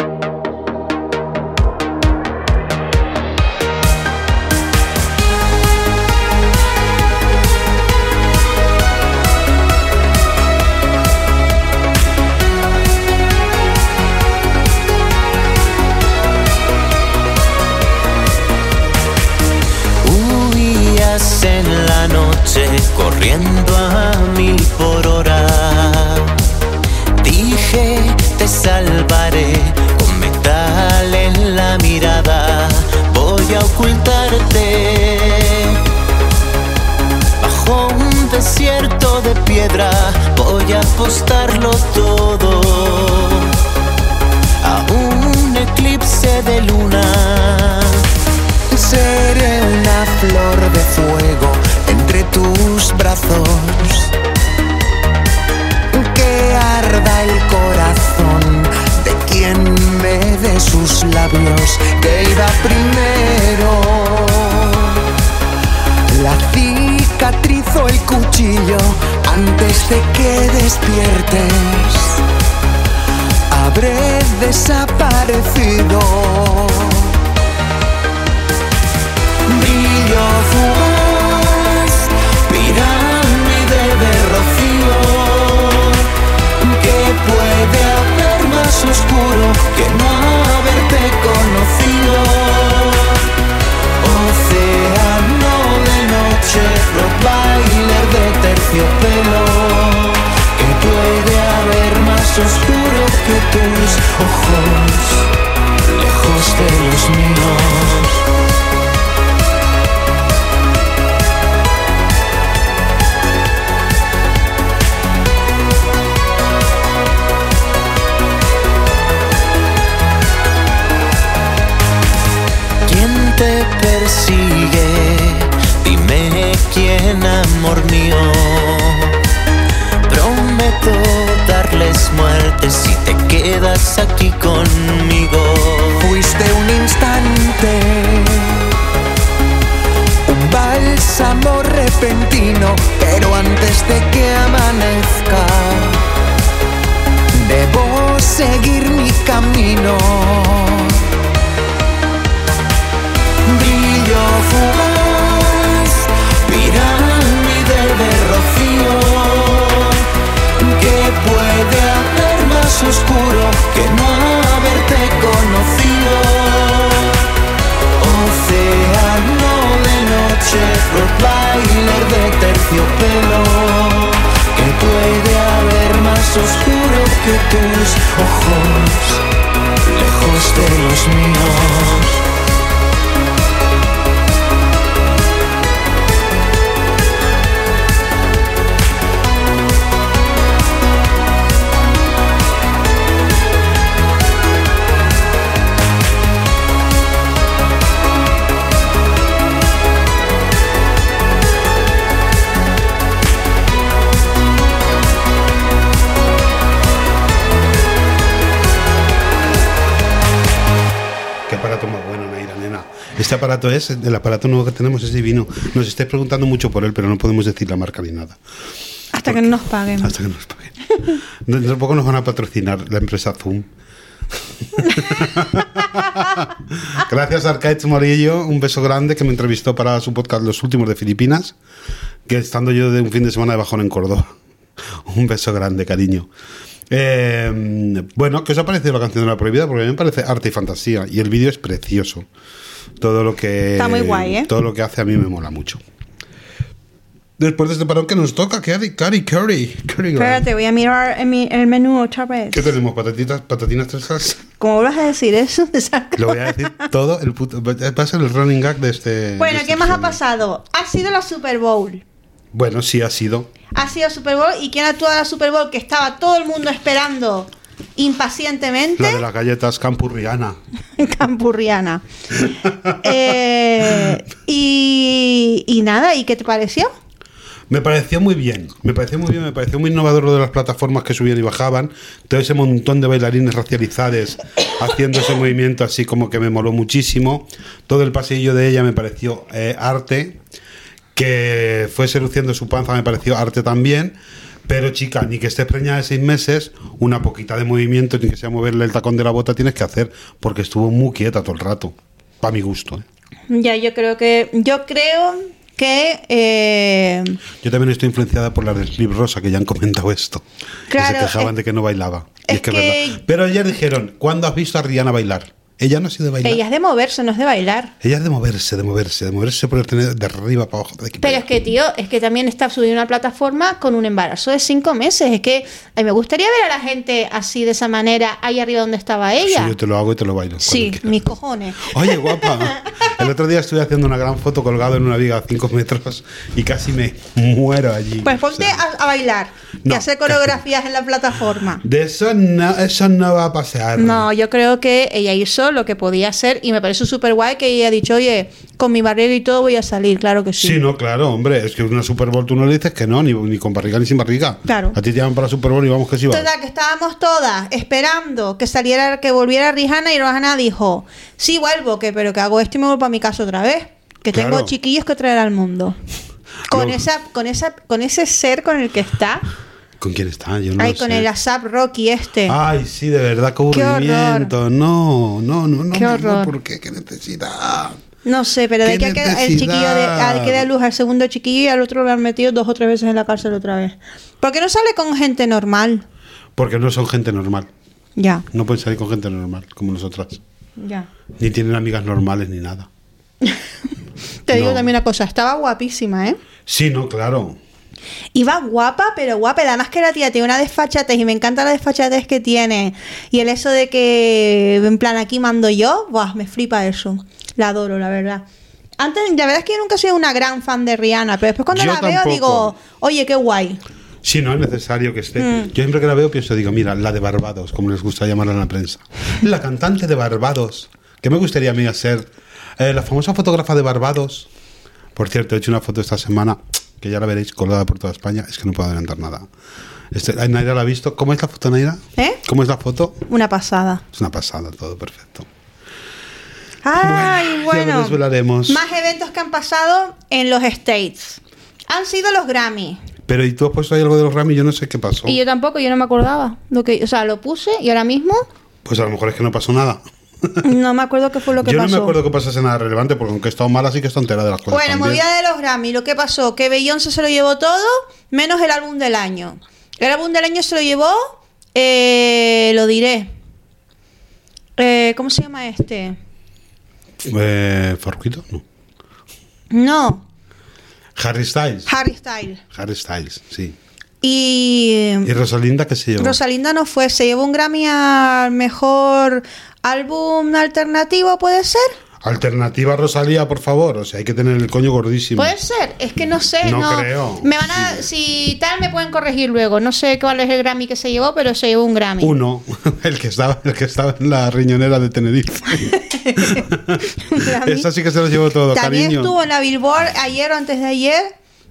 Labios, que iba primero. La cicatriz o el cuchillo antes de que despiertes. Habré desaparecido. Brillo fugaz, pirámide de rocío. Que puede haber más oscuro que no tus ojos, lejos de los míos. ¿Quién te persigue? Dime quién, amor mío. Prometo quedas aquí conmigo. Fuiste un instante, un bálsamo repentino, pero antes de que amanezca, debo seguir mi camino. Terciopelo, que puede haber más oscuro que tus ojos, lejos de los míos. Este aparato es, el aparato nuevo que tenemos es divino. Nos estáis preguntando mucho por él, pero no podemos decir la marca ni nada. Hasta que no nos paguen. Hasta que nos paguen. Tampoco nos van a patrocinar la empresa Zoom. Gracias a Arcaich Morillo, un beso grande que me entrevistó para su podcast Los Últimos de Filipinas, que estando yo de un fin de semana de bajón en Córdoba. Un beso grande, cariño. Eh, bueno, ¿qué os ha parecido la canción de la prohibida? Porque a mí me parece arte y fantasía y el vídeo es precioso. Todo lo que Está muy guay, ¿eh? todo lo que hace a mí me mola mucho. Después de este parón que nos toca, Cari, Cari, Curry, Curry. Espérate, voy a mirar en mi- el menú otra vez. ¿Qué tenemos? ¿Patatitas, patatinas tres salsas? Como vuelvas a decir eso, te saco. Lo voy a decir todo el puto. Va a ser el running gag de este. Bueno, de este ¿qué más ha pasado? Ha sido la Super Bowl. Bueno, sí ha sido. Ha sido Super Bowl y ¿quién actúa en la Super Bowl? Que estaba todo el mundo esperando impacientemente. La de las galletas Campurriana. Campurriana. Eh, y, y nada, ¿y qué te pareció? Me pareció muy bien, me pareció muy bien, me pareció muy innovador lo de las plataformas que subían y bajaban, todo ese montón de bailarines racializados haciendo ese movimiento así como que me moló muchísimo, todo el pasillo de ella me pareció eh, arte, que fue seduciendo su panza me pareció arte también, pero chica, ni que estés preñada de seis meses, una poquita de movimiento, ni que sea moverle el tacón de la bota tienes que hacer, porque estuvo muy quieta todo el rato, para mi gusto. ¿eh? Ya, yo creo que. Yo creo que. eh, Yo también estoy influenciada por las del Clip Rosa, que ya han comentado esto. Claro, que se quejaban es- de que no bailaba. Y es es que, es que- verdad. Pero ayer dijeron, ¿cuándo has visto a Rihanna bailar? Ella no ha sido de bailar. ella es de moverse, no es de bailar. Ella es de moverse, de moverse, de moverse por tener de arriba para abajo. de aquí para Pero es que, tío, es que también está subiendo una plataforma con un embarazo de cinco meses. Es que a mí me gustaría ver a la gente así, de esa manera, ahí arriba donde estaba Sí, ella. yo te lo hago y te lo bailo. Sí, mis cojones. Oye, guapa. El otro día estuve haciendo una gran foto colgado en una viga a 5 metros y casi me muero allí. Pues O ponte sea, a, a bailar y No, hacer coreografías en la plataforma. De eso no, eso no va a pasar. No, yo creo que ella ir lo que podía hacer y me parece súper guay que ella ha dicho, oye, con mi barriga y todo voy a salir, claro que sí. Sí, no, claro, hombre. Es que una Super Bowl tú no le dices que no, ni, ni con barriga ni sin barriga. Claro. A ti te llaman para Super Bowl y vamos que sí. Total, que estábamos todas esperando que saliera, que volviera Rihanna y Rihanna dijo, sí vuelvo, que pero que hago esto y me vuelvo para mi casa otra vez. Que tengo chiquillos que traer al mundo. Con esa, con esa, con ese ser con el que está. ¿Con quién está? Yo no Ay, lo con sé. el ASAP Rocky este. Ay, sí, de verdad, qué Qué aburrimiento. No, no, no, no. Qué horror. ¿Por qué? ¿Qué necesidad? No sé, pero de ¡Qué que el chiquillo de, al que de luz al segundo chiquillo y al otro lo han metido dos o tres veces en la cárcel otra vez. ¿Por qué no sale con gente normal? Porque no son gente normal. Ya, No pueden salir con gente normal, como nosotras. ya. Ni tienen amigas normales ni nada. Te digo también una cosa, estaba guapísima, ¿eh? Sí, no, claro. Iba guapa, pero guapa. Además que la tía tiene una desfachatez y me encanta la desfachatez que tiene. Y el eso de que, en plan, aquí mando yo, buah, me flipa eso. La adoro, la verdad. Antes, la verdad es que yo nunca he sido una gran fan de Rihanna, pero después cuando Yo la veo digo, oye, qué guay. Sí, no es necesario que esté. Mm. Yo siempre que la veo pienso, digo, mira, la de Barbados, como les gusta llamarla en la prensa. La cantante de Barbados. ¿Qué me gustaría a mí ser? Eh, la famosa fotógrafa de Barbados. Por cierto, he hecho una foto esta semana, que ya la veréis colgada por toda España. Es que no puedo adelantar nada. Este, Naira la ha visto. ¿Cómo es la foto, Naira? ¿Eh? ¿Cómo es la foto? Una pasada. Es una pasada, todo perfecto. Ay, Bueno, bueno. Más eventos que han pasado en los States. Han sido los Grammy. Pero ¿y tú has puesto ahí algo de los Grammy? Yo no sé qué pasó. Y yo tampoco, yo no me acordaba. Lo que, o sea, lo puse y ahora mismo Pues a lo mejor es que no pasó nada. No me acuerdo qué fue lo que Yo pasó. no me acuerdo que pasase nada relevante, porque aunque he estado mala, sí que estoy entera de las cosas. Bueno, movida de los Grammy. Lo que pasó, que Beyoncé se lo llevó todo, menos el álbum del año. El álbum del año se lo llevó, eh, lo diré. Eh, ¿Cómo se llama este? Eh, ¿Farruquito? No. No, Harry Styles. Harry Styles. Harry Styles, sí. Y ¿Y Rosalinda qué se llevó? Rosalinda no fue, se llevó un Grammy al mejor álbum alternativo, ¿puede ser? Alternativa Rosalía, por favor. O sea, hay que tener el coño gordísimo. Puede ser, es que no sé, No no, creo. Me van a, si tal me pueden corregir luego. No sé cuál es el Grammy que se llevó, pero se llevó un Grammy. Uno, el que estaba, el que estaba en la riñonera de Tenerife. Esa sí que se lo llevó todo, También cariño. estuvo en la Billboard ayer o antes de ayer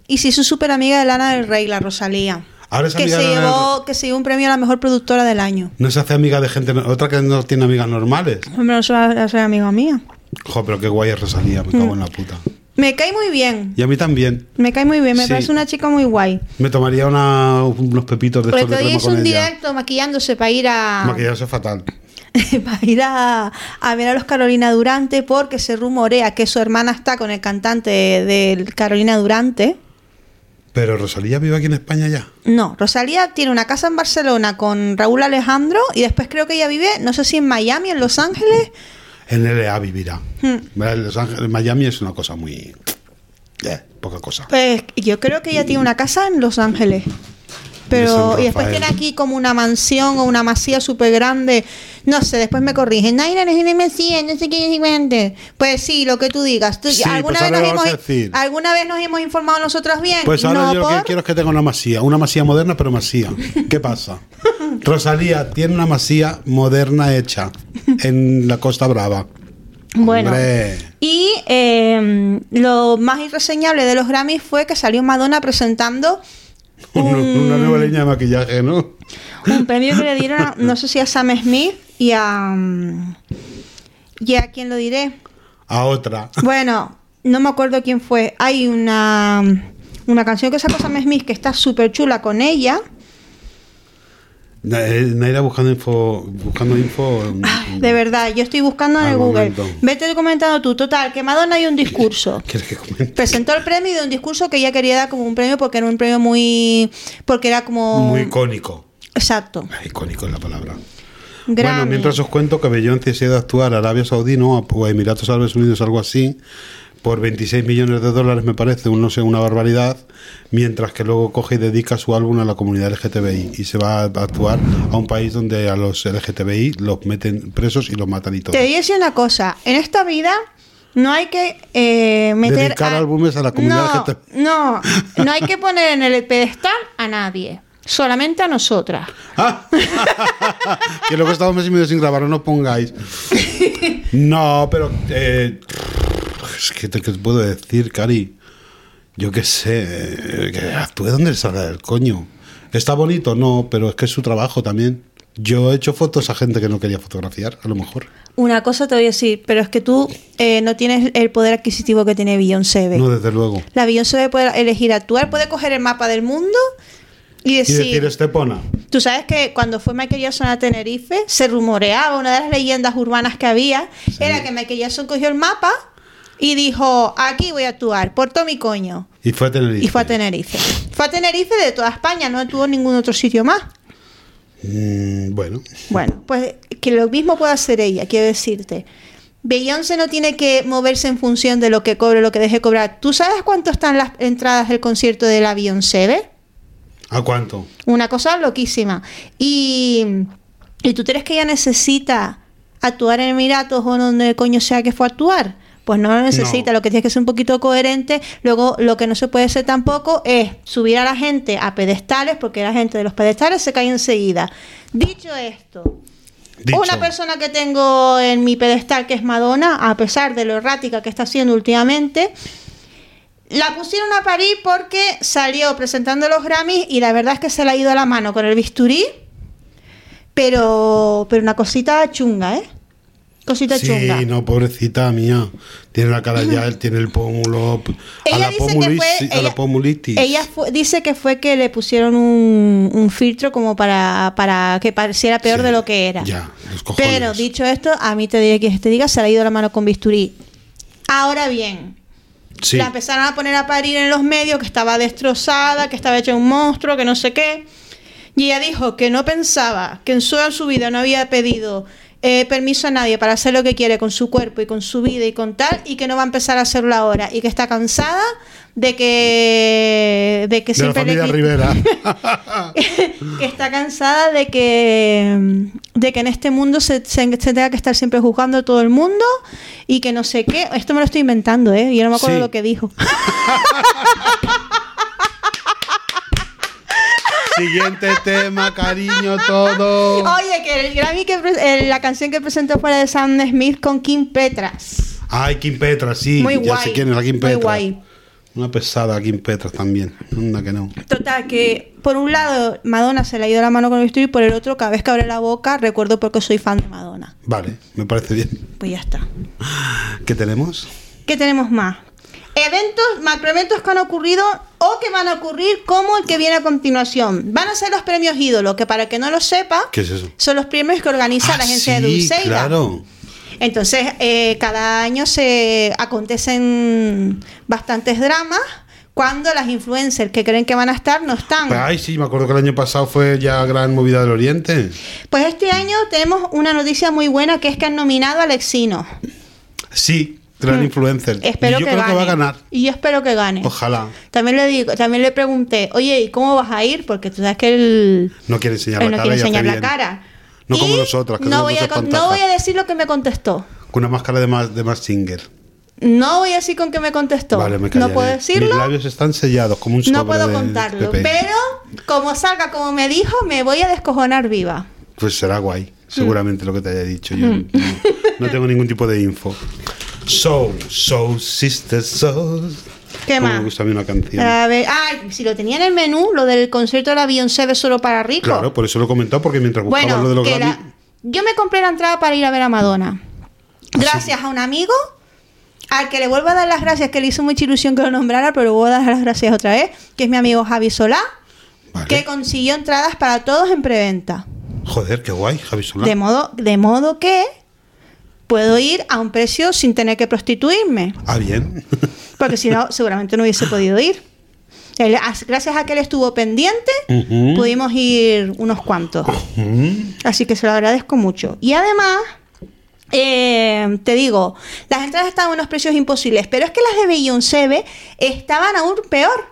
y se hizo súper amiga de Lana del Rey, la Rosalía. Ahora es que se, de llevó, que se llevó un premio a la mejor productora del año. No se hace amiga de gente, otra que no tiene amigas normales. Hombre, no se va a ser amiga mía. Jo, pero qué guay es Rosalía, me cago en la puta. Me cae muy bien. Y a mí también. Me cae muy bien, me Sí. parece una chica muy guay. Me tomaría una- unos pepitos de Por estos otro de día crema hizo con un ella. directo maquillándose para ir a Maquillarse fatal. para ir a, a ver a los Carolina Durante porque se rumorea que su hermana está con el cantante del Carolina Durante. Pero Rosalía vive aquí en España ya. No, Rosalía tiene una casa en Barcelona con Raúl Alejandro y después creo que ella vive, no sé si en Miami, en Los Ángeles. En LA vivirá. Hmm. ¿Verdad? Los Ángeles- Miami es una cosa muy. eh, poca cosa. Pues yo creo que ella tiene una casa en Los Ángeles. Pero, y después tiene aquí como una mansión o una masía súper grande. No sé, después me corrigen. Naira no es una masía, no sé qué es. Pues sí, lo que tú digas. Tú- Sí, ¿alguna, pues vez nos hemos, decir. ¿Alguna vez nos hemos informado nosotros bien? Pues ahora no yo lo que quiero es que tenga una masía. Una masía moderna, pero masía. ¿Qué pasa? Rosalía tiene una masía moderna hecha en la Costa Brava. Bueno. Hombre. Y eh, lo más irreseñable de los Grammys fue que salió Madonna presentando Una, una nueva línea de maquillaje, ¿no? un premio que le dieron, no sé si a Sam Smith y a... ¿Y a quién lo diré? A otra. Bueno, no me acuerdo quién fue. Hay una, una canción que sacó Sam Smith que está súper chula con ella. Eh, Naira buscando info. Buscando info. mm, De verdad, yo estoy buscando en Al el Google. momento. Vete comentando tú. Total, que Madonna hay un discurso. ¿Quieres que comente? Presentó el premio y de un discurso que ella quería dar como un premio porque era un premio muy... Porque era como... Muy icónico. Exacto. Ah, Icónico es la palabra. Grammy. Bueno, mientras os cuento que Beyoncé se ha ido a actuar a Arabia Saudí, ¿no? O a Emiratos Árabes Unidos, algo así, por 26 millones de dólares, me parece, un, no sé, una barbaridad, mientras que luego coge y dedica su álbum a la comunidad LGTBI y se va a actuar a un país donde a los LGTBI los meten presos y los matan y todo. Te voy a decir una cosa. En esta vida no hay que eh, meter... Dedicar álbumes a la comunidad no, LGTBI. No, no hay que poner en el pedestal a nadie. solamente a nosotras. Ah. que luego estamos mes y medio sin grabar, no pongáis. No, pero. eh, es que te, ¿qué te puedo decir, Cari. Yo qué sé. Que actúe donde salga del coño. ¿Está bonito? No, pero es que es su trabajo también. Yo he hecho fotos a gente que no quería fotografiar, a lo mejor. Una cosa te voy a decir, pero es que tú eh, no tienes el poder adquisitivo que tiene Beyoncé. ¿ve? No, desde luego. La Beyoncé puede elegir actuar, puede coger el mapa del mundo y Y decir... decir, Estepona. Tú sabes que cuando fue Michael Jackson a Tenerife, se rumoreaba, una de las leyendas urbanas que había, era que Michael Jackson cogió el mapa y dijo, aquí voy a actuar, por mi coño. Y fue a Tenerife. Y fue a Tenerife. Fue a Tenerife de toda España, no tuvo ningún otro sitio más. Mm, bueno, Bueno, pues que lo mismo puede hacer ella, quiero decirte. Beyoncé no tiene que moverse en función de lo que cobre, lo que deje cobrar. ¿Tú sabes cuánto están las entradas del concierto de la Beyoncé? ¿a cuánto? Una cosa loquísima. Y, y tú crees que ella necesita actuar en Emiratos o donde coño sea que fue a actuar. Pues no lo necesita, No. lo que tiene que ser un poquito coherente. Luego, lo que no se puede hacer tampoco es subir a la gente a pedestales, porque la gente de los pedestales se cae enseguida. Dicho esto, Dicho. una persona que tengo en mi pedestal, que es Madonna, a pesar de lo errática que está haciendo últimamente, la pusieron a parir porque salió presentando los Grammys y la verdad es que se le ha ido a la mano con el bisturí, pero, pero una cosita chunga, ¿eh? Cosita Sí, chunga. no, pobrecita mía. Tiene la cara ya, él tiene el pómulo. A Ella la, dice que fue- a la ella- pomulitis. Ella fue- dice que fue que le pusieron un, un filtro como para, para que pareciera peor Sí, de lo que era. Ya, los cojones. Pero dicho esto, a mí te diré que te diga, se le ha ido la mano con bisturí. Ahora bien, Sí. la empezaron a poner a parir en los medios, que estaba destrozada, que estaba hecha un monstruo, que no sé qué. Y ella dijo que no pensaba, que en toda su vida no había pedido eh, permiso a nadie para hacer lo que quiere con su cuerpo y con su vida y con tal, y que no va a empezar a hacerlo ahora, y que está cansada de que de que de la siempre le familia quit- Rivera. que está cansada de que de que en este mundo se, se- se tenga que estar siempre juzgando a todo el mundo y que no sé qué. Esto me lo estoy inventando, ¿eh? Yo no me acuerdo Sí. lo que dijo. Siguiente tema, cariño, todo. Oye, que el Grammy que eh, la canción que presentó fue la de Sam Smith con Kim Petras. Ay, Kim Petra, sí. Muy ya guay, sé quién es la Kim muy Petra. guay. Una pesada Kim Petra también. Anda que no. Total, que por un lado Madonna se le ha ido la mano con el bisturí y por el otro, cada vez que abre la boca, recuerdo porque soy fan de Madonna. Vale, me parece bien. Pues ya está. ¿Qué tenemos? ¿Qué tenemos más? Eventos, macroeventos que han ocurrido o que van a ocurrir como el que viene a continuación. Van a ser los premios ídolos, que para el que no lo sepa, ¿Qué es eso? son los premios que organiza Ah, la agencia de sí, Dulceida. claro. Entonces, eh, cada año se acontecen bastantes dramas cuando las influencers que creen que van a estar no están. Ay, sí, me acuerdo que el año pasado fue ya Gran Movida del Oriente. Pues este año tenemos una noticia muy buena que es que han nominado a Alexino. Sí, gran influencer. Mm. Espero y yo que creo gane. que va a ganar. Y yo espero que gane. Ojalá. También le digo, también le pregunté, oye, ¿y cómo vas a ir? Porque tú sabes que él, No quiere enseñar él la no cara quiere y hace enseñar la bien. cara. No como Y nosotras, que no voy, a, no voy a decir lo que me contestó. Con una máscara de más de más Singer. No voy a decir con qué me contestó. Vale, me no puedo decirlo. Mis labios están sellados como un sobre No puedo de contarlo. Pepe. Pero como salga como me dijo, me voy a descojonar viva. Pues será guay, Mm. seguramente lo que te haya dicho. Yo no, no tengo ningún tipo de info. So, so, sister, so. ¿Qué más? Me gusta a mí una canción. A ver, ay, si lo tenía en el menú, lo del concierto de la Beyoncé de solo para ricos. Claro, por eso lo he comentado, porque mientras buscaba Bueno, lo de los que Grammy. la- yo me compré la entrada para ir a ver a Madonna. Gracias a un amigo al que le vuelvo a dar las gracias, que le hizo mucha ilusión que lo nombrara, pero le voy a dar las gracias otra vez, que es mi amigo Javi Solá, Vale. que consiguió entradas para todos en preventa. Joder, qué guay, Javi Solá. De modo, de modo que puedo ir a un precio sin tener que prostituirme, Ah, bien. porque si no, seguramente no hubiese podido ir. Gracias a que él estuvo pendiente, pudimos ir unos cuantos. Así que se lo agradezco mucho. Y además, eh, te digo, las entradas estaban a unos precios imposibles, pero es que las de Beyoncé estaban aún peor.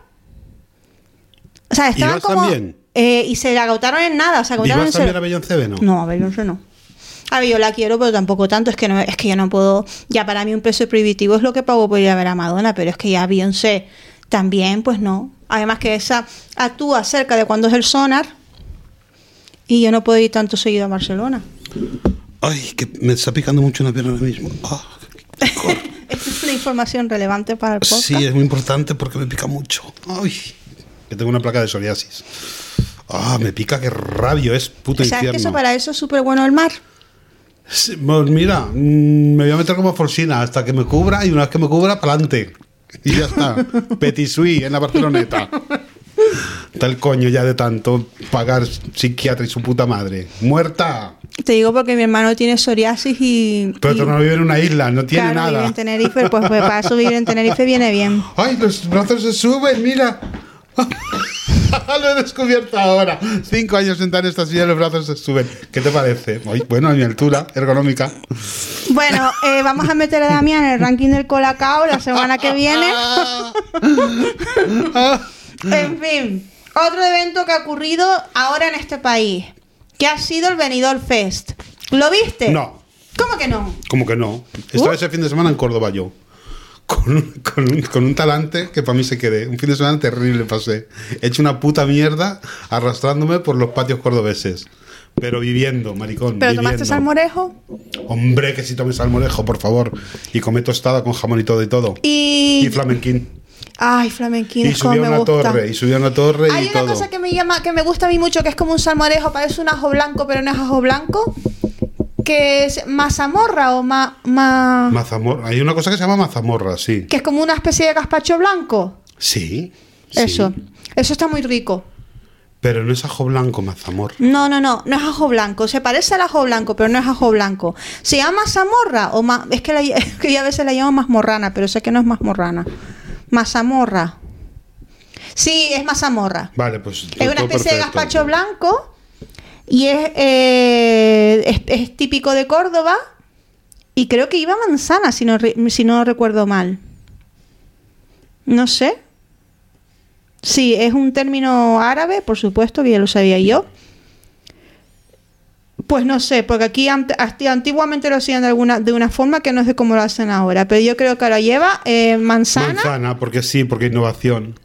O sea, estaban como... también? eh, y se agotaron en nada. Se ¿Y agotaron vas en también a Beyoncé, no? No, a Beyoncé no. A ver, yo la quiero, pero tampoco tanto. Es que no, es que yo no puedo. Ya para mí un precio prohibitivo es lo que pago por ir a ver a Madonna, pero es que ya Beyoncé también, pues no. Además que esa actúa cerca de cuando es el sonar. Y yo no puedo ir tanto seguido a Barcelona. Ay, que me está picando mucho una pierna ahora mismo. Ah, cor- Esta es una información relevante para el podcast. sí, es muy importante porque me pica mucho. Ay, que tengo una placa de psoriasis. Ah, me pica, qué rabio, es puto ¿Sabes que infierno. eso para eso es súper bueno el mar? Sí, pues mira, mm, me voy a meter como Forsina hasta que me cubra y una vez que me cubra, para adelante. Y ya está. Petit Sui en la Barceloneta. El coño ya de tanto pagar psiquiatra y su puta madre. ¡Muerta! Te digo porque mi hermano tiene psoriasis y... Pero y- tú no vive en una isla, no tiene claro, vive nada. en Tenerife, pues, pues para eso vivir en Tenerife viene bien. ¡Ay, los brazos se suben! ¡Mira! Lo he descubierto ahora. Cinco años sentar en esta silla los brazos se suben. ¿Qué te parece? Bueno, a mi altura ergonómica. Bueno, eh, vamos a meter a Damián en el ranking del Colacao la semana que viene. En fin, otro evento que ha ocurrido ahora en este país, que ha sido el Benidorm Fest. ¿Lo viste? No. ¿Cómo que no? Como que no. Estaba Uh. ese fin de semana en Córdoba yo. Con, un- con, con un talante que para mí se quedé. Un fin de semana terrible pasé. He hecho una puta mierda arrastrándome por los patios cordobeses. Pero viviendo, maricón. ¿Pero viviendo. tomaste salmorejo? Hombre, que si tomes salmorejo, por favor. Y come tostada con jamón y todo y todo. Y... Y flamenquín. Ay, flamenquín, Y subió a me una gusta. torre. Y subió a una torre Hay y una todo. cosa que me llama, que me gusta a mí mucho, que es como un salmorejo, parece un ajo blanco, pero no es ajo blanco. Que es mazamorra o ma, ma- Mazamorra. Hay una cosa que se llama mazamorra, sí. que es como una especie de gazpacho blanco. Sí. sí. Eso. Eso está muy rico. Pero no es ajo blanco, mazamorra. No, no, no, no es ajo blanco. Se parece al ajo blanco, pero no es ajo blanco. Se llama mazamorra o ma- es que, la- es que yo a veces la llamo mazmorrana, pero sé que no es mazmorrana. Mazamorra. Sí, es mazamorra. Vale, pues. Es una especie de gazpacho blanco y es, eh, es, es típico de Córdoba y creo que iba manzana, si no, si no recuerdo mal. No sé. Sí, es un término árabe, por supuesto, que ya lo sabía yo. Pues no sé, porque aquí ant- antiguamente lo hacían de alguna de una forma que no sé cómo lo hacen ahora, pero yo creo que ahora lleva eh, manzana. Manzana, porque sí, porque innovación.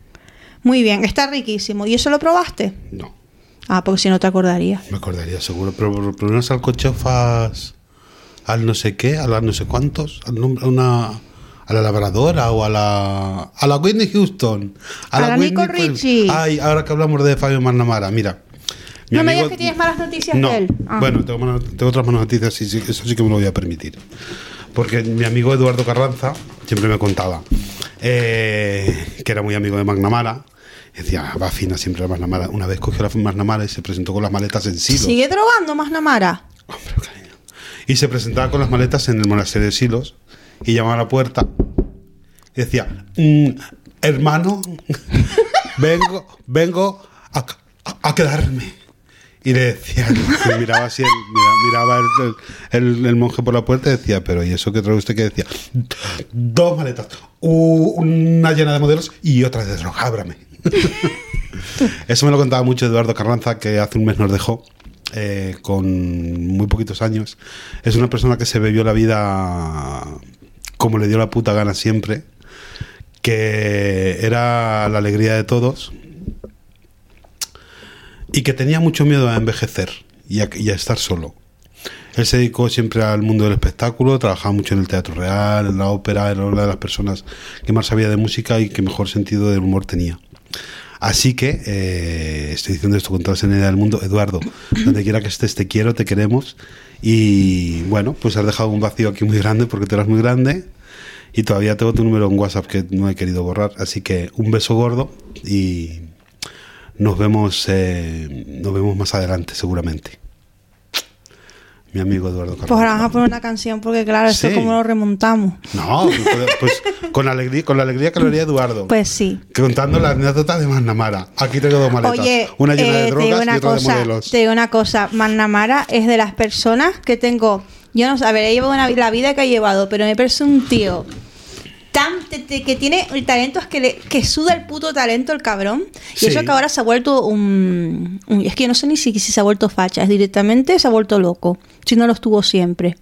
Muy bien, está riquísimo. ¿Y eso lo probaste? No, Ah, porque si no te acordaría. me acordaría seguro. Pero, pero unas alcochofas al no sé qué, a las no sé cuántos, al nombre, a una, a la labradora o a la, a la Whitney Houston. A la Whitney Nico. Richie. Ay, ahora que hablamos de Fabio Marnamara, mira. mi No me digas que tienes malas noticias No, de él. Ah. bueno, tengo, malas- tengo otras malas noticias, sí, sí, eso sí que me lo voy a permitir. Porque mi amigo Eduardo Carranza siempre me contaba eh, que era muy amigo de Magnamara. Y Decía, "Ah, va fina siempre la Magnamara. Una vez cogió la Magnamara y se presentó con las maletas en Silos. ¿Sigue drogando más Namara? Hombre, cariño. Y se presentaba con las maletas en el monasterio de Silos y llamaba a la puerta y decía, "Mm, hermano, vengo, vengo a, a- a quedarme. Y le decía, y miraba así, el- mira- miraba el, el- el monje por la puerta y decía, pero ¿y eso qué trae usted? Que decía, dos maletas, una llena de modelos y otra de droga, ábrame. Eso me lo contaba mucho Eduardo Carranza, que hace un mes nos dejó, eh, con muy poquitos años. Es una persona que se bebió la vida como le dio la puta gana siempre, que era la alegría de todos y que tenía mucho miedo a envejecer y a, y a estar solo. Él se dedicó siempre al mundo del espectáculo, trabajaba mucho en el teatro real, en la ópera, era una de las personas que más sabía de música y que mejor sentido del humor tenía. Así que eh, estoy diciendo esto con toda la serenidad del mundo. Eduardo, donde quiera que estés, te quiero, te queremos. Y bueno, pues has dejado un vacío aquí muy grande porque tú eras muy grande. Y todavía tengo tu número en WhatsApp que no he querido borrar. Así que un beso gordo y nos vemos, eh, nos vemos más adelante, seguramente. Mi amigo Eduardo Pues Carlos. ahora vamos a poner una canción porque claro, Sí. como lo remontamos. No, pues, pues, con, alegría, con la alegría que lo haría Eduardo. Pues sí. Contando la anécdota de Magnamara. Aquí tengo dos maletas. Oye, una llena eh, de drogas y de cosa, modelos. te digo una cosa, Magnamara es de las personas que tengo, yo no sé, a ver, he llevado una, la vida que ha llevado, pero me parece un tío tan te- te- que tiene el talento es que le, que suda el puto talento el cabrón y Sí. eso que ahora se ha vuelto un, un- es que yo no sé ni si, si se ha vuelto facha, es directamente se ha vuelto loco, si no lo estuvo siempre.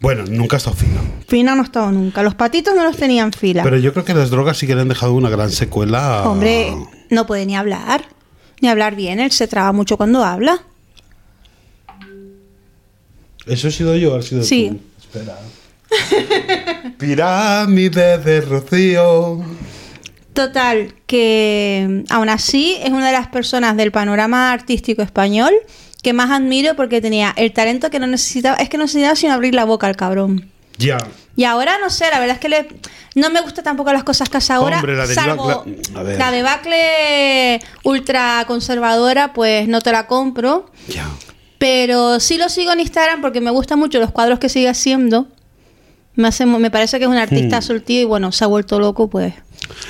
Bueno, nunca ha estado fina. Fina no ha estado nunca. Los patitos no los tenían fila. Pero yo creo que las drogas sí que le han dejado una gran secuela. a- Hombre, no puede ni hablar. Ni hablar bien. Él se traba mucho cuando habla. ¿Eso he sido yo has sido Sí. tú? Espera. Pirámide de Rocío. Total, que mm, aún así es una de las personas del panorama artístico español que más admiro porque tenía el talento que no necesitaba, es que no necesitaba sino abrir la boca al cabrón. Ya. Y ahora no sé, la verdad es que le- no me gustan tampoco las cosas que hace ahora, Hombre, la de salvo la- la debacle ultra conservadora, pues no te la compro. Ya. Pero sí lo sigo en Instagram porque me gustan mucho los cuadros que sigue haciendo. Me, hace, me parece que es un artista Hmm. surtido y bueno, se ha vuelto loco, pues.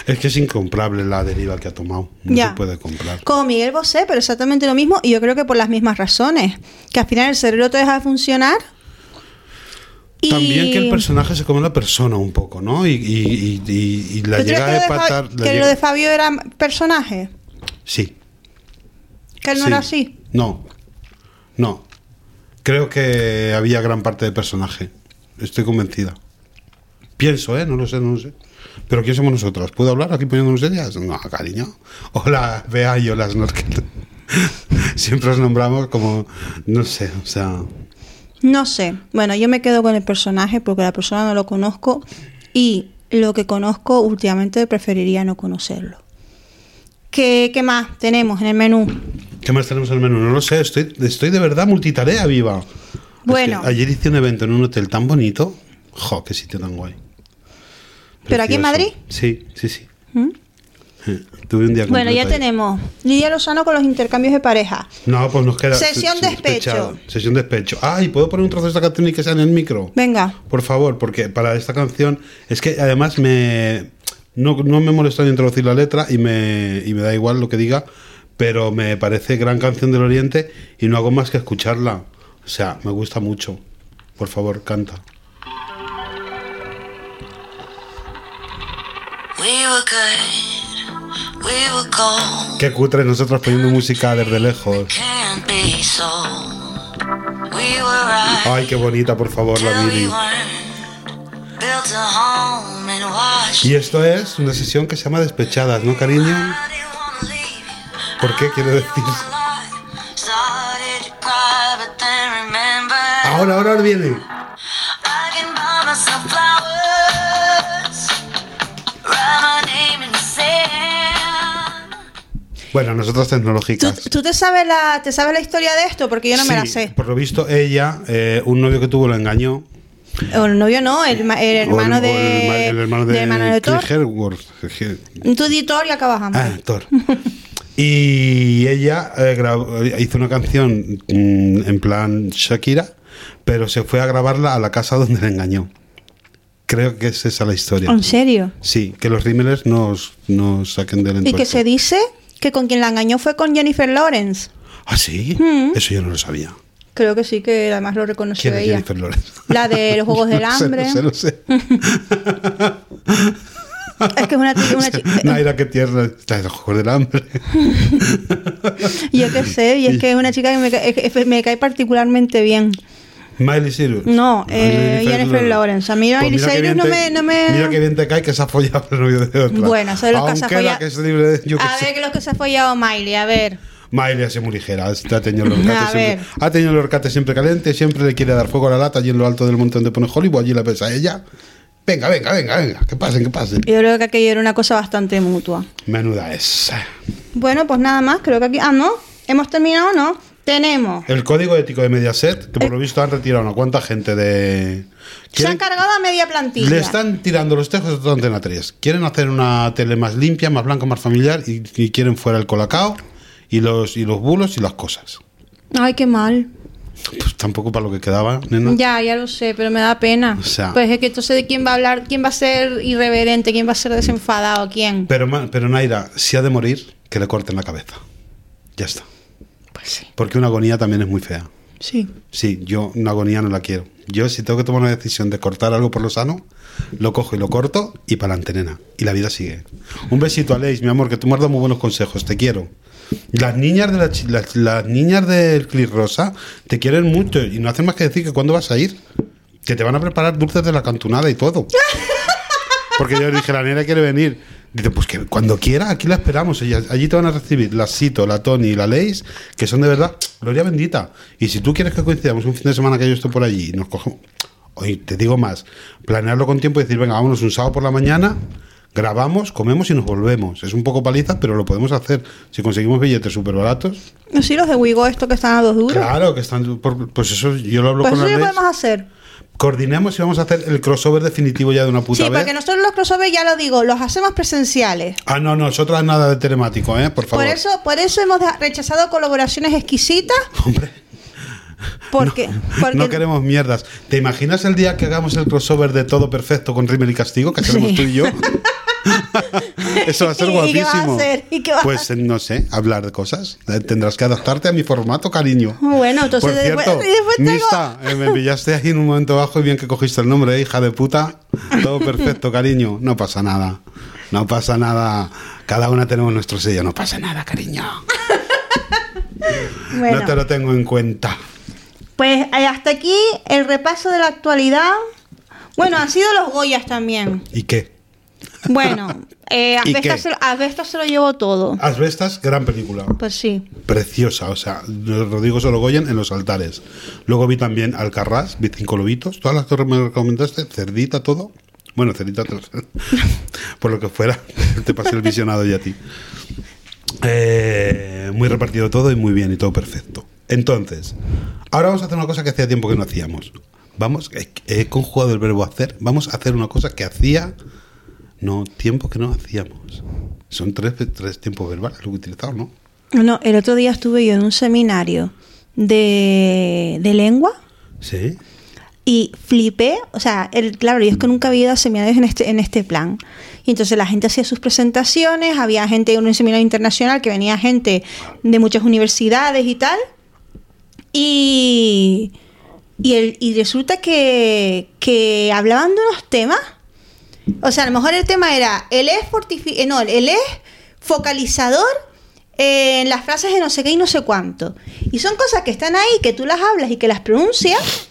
Es que es incomprable la deriva que ha tomado. No Ya. se puede comprar. Como Miguel Bosé, pero exactamente lo mismo y yo creo que por las mismas razones. Que al final el cerebro te deja de funcionar. Y... También que el personaje se come la persona un poco, ¿no? Y, la ¿Tú crees llega que, a lo de, Fa- empatar. la que llega- lo de Fabio era personaje? Sí. Que él no sí. era así. No. No. Creo que había gran parte de personaje. Estoy convencida. Pienso, ¿eh? No lo sé, no lo sé. Pero ¿quién somos nosotros? ¿Puedo hablar aquí poniéndonos serias? No, cariño. Hola, Bea y hola, Snorkel. Siempre os nombramos como, no sé, o sea... No sé. Bueno, yo me quedo con el personaje porque la persona no lo conozco y lo que conozco últimamente preferiría no conocerlo. ¿Qué, qué más tenemos en el menú? ¿Qué más tenemos en el menú? No lo sé, estoy, estoy de verdad multitarea viva. Es Bueno. que ayer hice un evento en un hotel tan bonito. Jo, qué sitio tan guay. ¿Pero aquí en. Madrid? Sí, sí, sí. ¿Mm? Eh, Tuve un día Bueno, ya tenemos Lidia Lozano con los intercambios de pareja. No, pues nos queda. Sesión se- despecho. Sesión despecho. Ay, ¿puedo poner un trozo de esta canción y que sea en el micro? Venga. Por favor, porque para esta canción. Es que además me. No, no me molesta ni introducir la letra y me, y me da igual lo que diga, pero me parece gran canción del Oriente y no hago más que escucharla. O sea, me gusta mucho. Por favor, canta. Qué cutre nosotros poniendo música desde lejos. Ay, qué bonita, por favor, la watched. Y esto es una sesión que se llama Despechadas, ¿no, cariño? ¿Por qué? Quiero decir. Ahora, ahora viene. Bueno, nosotros ¿Tú, tecnológicas. tú te, sabes la, te sabes la historia de esto? Porque yo no me la Sí, sé. Por lo visto, ella, eh, un novio que tuvo, lo engañó. O el novio no, el, ma- el hermano o de. el, ma- el hermano de, del hermano de Thor. Chris Hemsworth. Tú di Thor y acabas Ah, Thor. Y ella eh, grabó- hizo una canción mm, en plan Shakira, pero se fue a grabarla a la casa donde la engañó. Creo que es esa la historia. ¿En serio? Sí, que los rímeles nos, nos saquen del Y entuerto. que se dice que con quien la engañó fue con Jennifer Lawrence. ¿Ah, sí? Mm. Eso yo no lo sabía. Creo que sí, que además lo reconoció ¿Quién es ella. Jennifer Lawrence? La de los Juegos del Lo sé, Hambre. Lo sé, lo sé. Es que es una, chi- una chica. Naira, qué tierna. Está en los Juegos del Hambre. Yo qué sé, y es que es una chica que me, cae- que me cae particularmente bien. Miley Cyrus. No, eh, Jennifer Lawrence. A mí Pues Miley Cyrus no me- no me- Mira qué bien te cae que se ha follado el novio de otra. Bueno, de los que se ha follado- que es libre de- yo A sé. ver, que los que se ha follado Miley, a ver. Miley ha sido muy ligera. Ha tenido el horcate A siempre, ha tenido el horcate siempre caliente. Siempre le quiere dar fuego a la lata allí en lo alto del montón de pone Hollywood. Allí la ves a ella. Venga, venga, venga, venga. Que pasen, que pasen. Yo creo que aquello era una cosa bastante mutua. Menuda es. Bueno, pues nada más, creo que aquí. Ah, no, hemos terminado, ¿no? Tenemos. El código ético de Mediaset, que por lo visto han retirado una cuanta gente de. Se han cargado a media plantilla. Le están tirando los tejos de toda Antena 3. Quieren hacer una tele más limpia, más blanca, más familiar y, y quieren fuera el colacao y los, y los bulos y las cosas. Ay, qué mal. Pues tampoco para lo que quedaba, nena. Ya, ya lo sé, pero me da pena. O sea- pues es que entonces de quién va a hablar, quién va a ser irreverente, quién va a ser desenfadado, quién. Pero, pero Naira, si ha de morir, que le corten la cabeza. Ya está. Pues sí. Porque una agonía también es muy fea. Sí. Sí, yo una agonía no la quiero. Yo si tengo que tomar una decisión de cortar algo por lo sano, lo cojo y lo corto y para adelante, nena. Y la vida sigue. Un besito, Aleix, mi amor, que tú me has dado muy buenos consejos. Te quiero. Las niñas de la las, las niñas del Clip Rosa te quieren mucho y no hacen más que decir que cuándo vas a ir. que te van a preparar dulces de la cantunada y todo. Porque yo le dije, la nena quiere venir. Dice, pues que cuando quiera, aquí la esperamos. Ella, allí te van a recibir la Sito, la Tony y la Leis, que son de verdad, gloria bendita. Y si tú quieres que coincidamos un fin de semana que yo estoy por allí y nos cogemos. Oye, te digo más, planearlo con tiempo y decir, venga, vámonos un sábado por la mañana, grabamos, comemos y nos volvemos. Es un poco paliza, pero lo podemos hacer. Si conseguimos billetes súper baratos, Sí, los de Wigo, esto que están a dos duros. claro que están. por- pues eso yo lo hablo Pues con eso la ya podemos hacer. Coordinemos y vamos a hacer el crossover definitivo ya de una puta Sí, vez. porque nosotros los crossover, ya lo digo, los hacemos presenciales. Ah, no, nosotros nada de telemático, ¿eh? Por favor. Por eso, por eso hemos rechazado colaboraciones exquisitas. Hombre. Porque, porque No queremos mierdas. ¿Te imaginas el día que hagamos el crossover de todo perfecto con Rimmel y Castigo? Que Sí. tú y yo. Eso va a ser ¿Y guapísimo. qué vas a hacer? ¿Y qué vas a pues no sé, hablar de cosas. Eh, Tendrás que adaptarte a mi formato, cariño. Bueno, entonces Por después- cierto, y después tengo- Nista, eh, me pillaste ahí en un momento bajo y bien que cogiste el nombre, eh, hija de puta. Todo perfecto, cariño. No pasa nada. No pasa nada. Cada una tenemos nuestro sello. No pasa nada, cariño. Bueno, No te lo tengo en cuenta. pues eh, hasta aquí el repaso de la actualidad. Bueno, han sido los Goyas también. ¿Y qué? Bueno, eh, ¿Y Asbestas, se, lo- Asbestas se lo llevó todo. Asbestas, gran película. Pues sí. Preciosa, o sea, Rodrigo Sorogoyen en los altares. Luego vi también Alcarrás, vi cinco lobitos, todas las que me recomendaste, cerdita, todo. Bueno, cerdita, por lo que fuera, te pasé el visionado ya a ti. Eh, muy repartido todo y muy bien y todo perfecto. Entonces, ahora vamos a hacer una cosa que hacía tiempo que no hacíamos. Vamos, he, he conjugado el verbo hacer, vamos a hacer una cosa que hacía, no, tiempo que no hacíamos. Son tres, tres tiempos verbales lo que he utilizado, ¿no? No, el otro día estuve yo en un seminario de, de lengua Sí. y flipé, o sea, el, claro, yo es que nunca había ido a seminarios en este, en este plan. Y entonces la gente hacía sus presentaciones, había gente en un seminario internacional que venía gente de muchas universidades y tal. Y, y, el- y resulta que, que hablaban de unos temas. O sea, a lo mejor el tema era el es fortifi- eh, no, el es focalizador en las frases de no sé qué y no sé cuánto. Y son cosas que están ahí, que tú las hablas y que las pronuncias,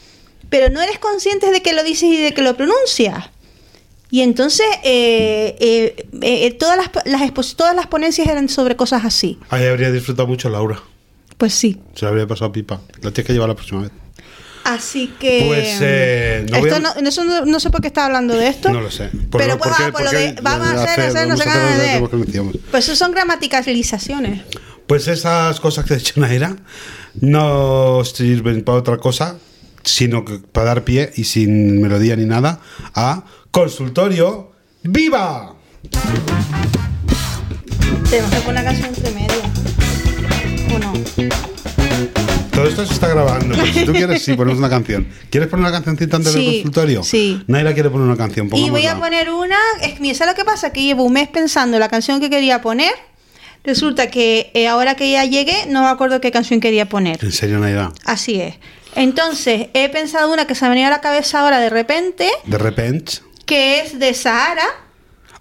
pero no eres consciente de que lo dices y de que lo pronuncias. Y entonces eh, eh, eh, todas, las, todas las ponencias eran sobre cosas así. Ahí habría disfrutado mucho Laura. Pues sí. Se la habría pasado pipa. La tienes que llevar la próxima vez. Así que... Pues, eh, no esto a- no, eso no, no sé por qué estaba hablando de esto. No lo sé. Por pero pues, ah, por lo porque de vamos a hacer, hacer, no sé qué. Pues eso son gramaticalizaciones. Pues esas cosas que ha dicho Naira no sirven para otra cosa, sino que para dar pie y sin melodía ni nada a consultorio ¡Viva! Tenemos que poner una canción entre medio. ¿O no? Todo esto se está grabando. pero si tú quieres, sí, ponemos una canción. ¿Quieres poner una cancioncita antes del Sí, consultorio? sí. Naira quiere poner una canción. Y voy a pongámosla. poner una. Es que, mira, ¿sabes lo que pasa? Que llevo un mes pensando la canción que quería poner. Resulta que eh, ahora que ya llegué, no me acuerdo qué canción quería poner. En serio, Naira. Así es. Entonces, he pensado una que se me ha venido a la cabeza ahora de repente, De repente. que es de Sahara.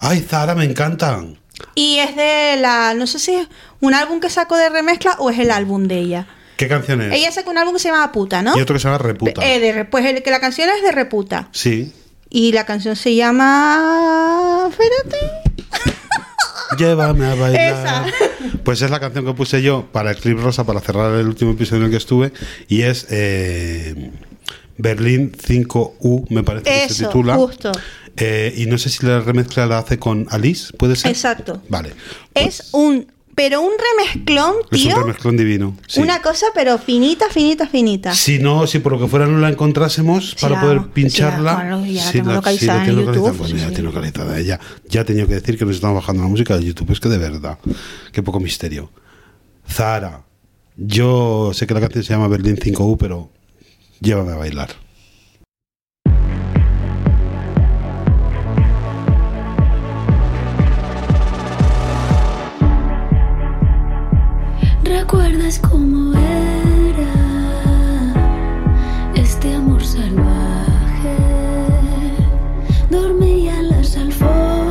¡Ay, Zara, me encantan! Y es de la. No sé si es un álbum que sacó de remezcla o es el álbum de ella. ¿Qué canción es? Ella sacó un álbum que se llama Puta, ¿no? Y otro que se llama Reputa. Eh, de, pues el, que la canción es de Reputa. Sí. Y la canción se llama. Espérate. Llévame a bailar. Esa. Pues es la canción que puse yo para el clip rosa para cerrar el último episodio en el que estuve y es eh, Berlín 5U, me parece que se titula. justo. Eh, y no sé si la remezcla la hace con Alice, ¿puede ser? Exacto. Vale. Es un. Pero un remezclón, Es tío. un remezclón divino. sí. Una cosa, pero finita, finita, finita. Si no, si por lo que fuera no la encontrásemos Sí, para la- poder sí, pincharla. la- claro, ya la sí, tengo la- localizada sí, la en YouTube, localizada. Bueno, sí, ya sí. tiene localizada. Ya, ya he tenido que decir que nos estamos bajando la música de YouTube. Es que de verdad, qué poco misterio. Zara, yo sé que la canción se llama Berlín 5U, pero llévame a bailar. ¿Recuerdas cómo era este amor salvaje? Dormía las alfombras,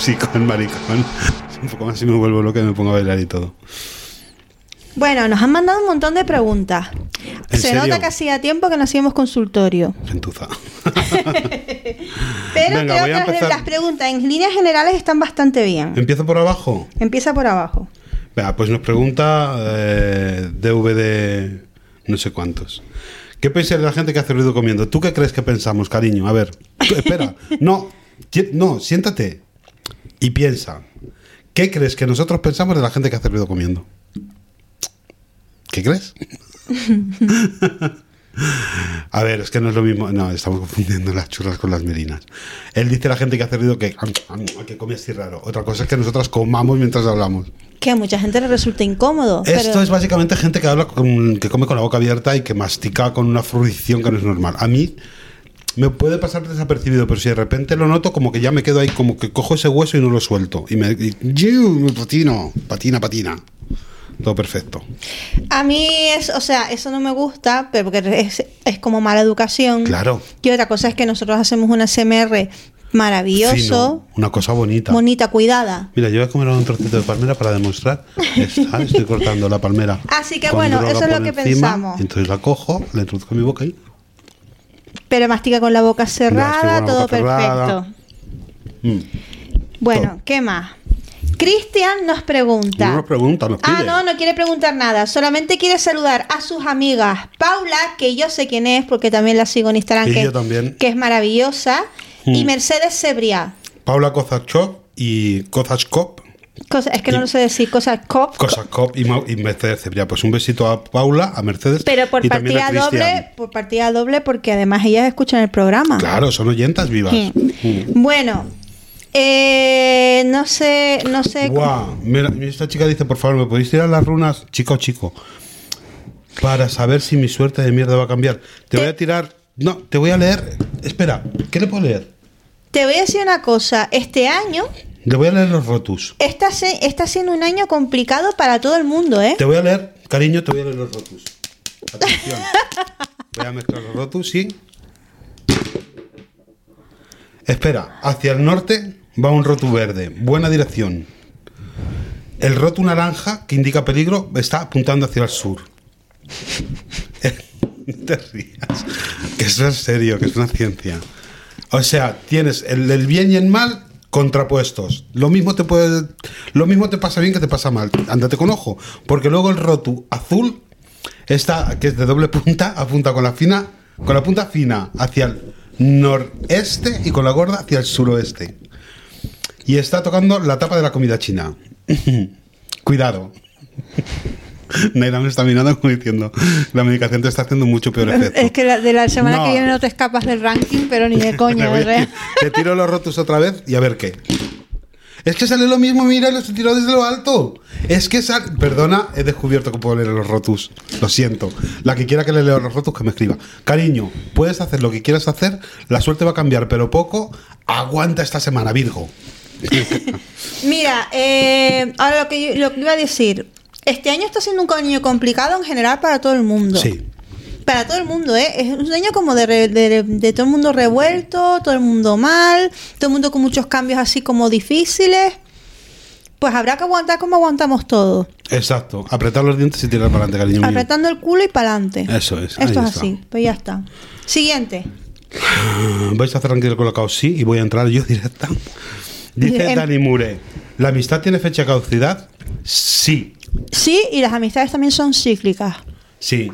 Musicón, maricón. Un poco más si me vuelvo loco y me pongo a bailar y todo. Bueno, nos han mandado un montón de preguntas. ¿En Se serio? nota que hacía tiempo que no hacíamos consultorio. Gentuza. Pero Venga, creo que las, empezar. las preguntas en líneas generales están bastante bien. Empiezo por abajo. Empieza por abajo. Venga, pues nos pregunta eh, DVD no sé cuántos. ¿Qué pensáis de la gente que hace ruido comiendo? ¿Tú qué crees que pensamos, cariño? A ver, espera. No, no, siéntate y piensa. ¿Qué crees que nosotros pensamos de la gente que hace ruido comiendo? ¿Qué crees? A ver, es que no es lo mismo. No, estamos confundiendo las churras con las merinas. Él dice a la gente que hace ruido que, que come así raro. Otra cosa es que nosotros comamos mientras hablamos. Que a mucha gente le resulta incómodo. Esto pero- es básicamente gente que habla con, que come con la boca abierta y que mastica con una fruición que no es normal. A mí me puede pasar desapercibido, pero si de repente lo noto, como que ya me quedo ahí, como que cojo ese hueso y no lo suelto. Y me, y, patino, patina, patina. Todo perfecto. A mí es, o sea, eso no me gusta, pero porque es, es como mala educación. Claro. Y otra cosa es que nosotros hacemos una SMR maravilloso, Fino, una cosa bonita. bonita, cuidada. Mira, yo voy a comer un trocito de palmera para demostrar. Está, estoy cortando la palmera. Así que bueno, eso es lo que encima, pensamos. Entonces la cojo, la introduzco en mi boca y Pero mastica con la boca cerrada, la todo boca cerrada. perfecto. mm, Bueno, Todo. ¿qué más? Cristian nos pregunta. No nos pregunta, nos Ah, no, no quiere preguntar nada. Solamente quiere saludar a sus amigas Paula, que yo sé quién es porque también la sigo en Instagram, que, yo también. que es maravillosa. Y Mm. Mercedes Sebria. Paula Kozachov y Kozachkop. Cosa- es que no lo sé decir, cosas cop. Y, Mau- y Mercedes Cebriá. Pues un besito a Paula, a Mercedes. Pero por y también a partida doble, por partida doble, porque además ellas escuchan el programa. Claro, son oyentas vivas. Sí. Mm. Bueno, eh, no sé, no sé. Guau, mira, esta chica dice, por favor, ¿me podéis tirar las runas? Chico, chico. Para saber si mi suerte de mierda va a cambiar. Te voy a tirar... No, te voy a leer... Espera, ¿qué le puedo leer? Te voy a decir una cosa. Este año Le voy a leer los rotus. está, se- está siendo un año complicado para todo el mundo, ¿eh? Te voy a leer, cariño, te voy a leer los rotus. Atención. Voy a mezclar los rotus, sí. Espera, hacia el norte va un rotu verde. Buena dirección. El rotu naranja, que indica peligro, está apuntando hacia el sur. No te rías. Que eso es serio, que es una ciencia. O sea, tienes el, el bien y el mal contrapuestos. Lo mismo te puede, lo mismo te pasa bien que te pasa mal. Ándate con ojo, porque luego el rotu azul está, que es de doble punta, apunta con la fina, con la punta fina hacia el noreste y con la gorda hacia el suroeste. y está tocando la tapa de la comida china. Cuidado. Naira me está mirando como diciendo, la medicación te está haciendo mucho peor efecto. Es que la- de la semana No. que viene no te escapas del ranking, pero ni de coña, voy a- ¿verdad? Te tiro los rotos otra vez y a ver qué. Es que sale lo mismo, mira, los he tirado desde lo alto. Es que sale. Perdona, he descubierto que puedo leer los rotus. Lo siento. La que quiera que le lea los rotus, que me escriba. Cariño, puedes hacer lo que quieras hacer. La suerte va a cambiar, pero poco. Aguanta esta semana, Virgo. Mira, eh, ahora lo que, yo- lo que iba a decir. Este año está siendo un año complicado en general para todo el mundo. Sí. Para todo el mundo, ¿eh? Es un año como de, re- de- de todo el mundo revuelto, todo el mundo mal, todo el mundo con muchos cambios así como difíciles. Pues habrá que aguantar como aguantamos todos. Exacto. Apretar los dientes y tirar para adelante, cariño mío. Apretando el culo y para adelante. Eso es, ahí Esto es está. así. Pues ya está. Siguiente. ¿Vais a hacer de colocado? Sí, y voy a entrar yo directa. Dice Em- Dani Mure: ¿La amistad tiene fecha de caducidad? Sí. Sí, y las amistades también son cíclicas. Sí,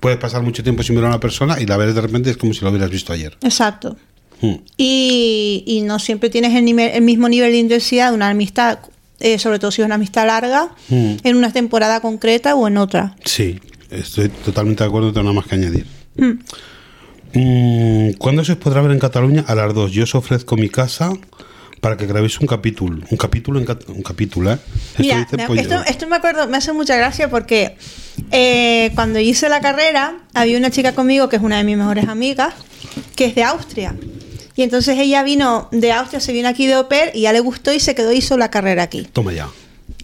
puedes pasar mucho tiempo sin ver a una persona y la ves de repente es como si lo hubieras visto ayer. Exacto. Mm. Y, y no siempre tienes el, nivel- el mismo nivel de intensidad de una amistad, eh, sobre todo si es una amistad larga, Mm. en una temporada concreta o en otra. Sí, estoy totalmente de acuerdo, no tengo nada más que añadir. Mm. Mm, ¿Cuándo se os podrá ver en Cataluña? A las dos. Yo os ofrezco mi casa para que grabéis un capítulo. Un capítulo un capítulo, ¿eh? Esto Mira, dice me- pollo. esto, esto me acuerdo, me hace mucha gracia porque eh, cuando hice la carrera había una chica conmigo que es una de mis mejores amigas, que es de Austria. Y entonces ella vino de Austria, se vino aquí de pair y ya le gustó y se quedó y hizo la carrera aquí. Toma ya.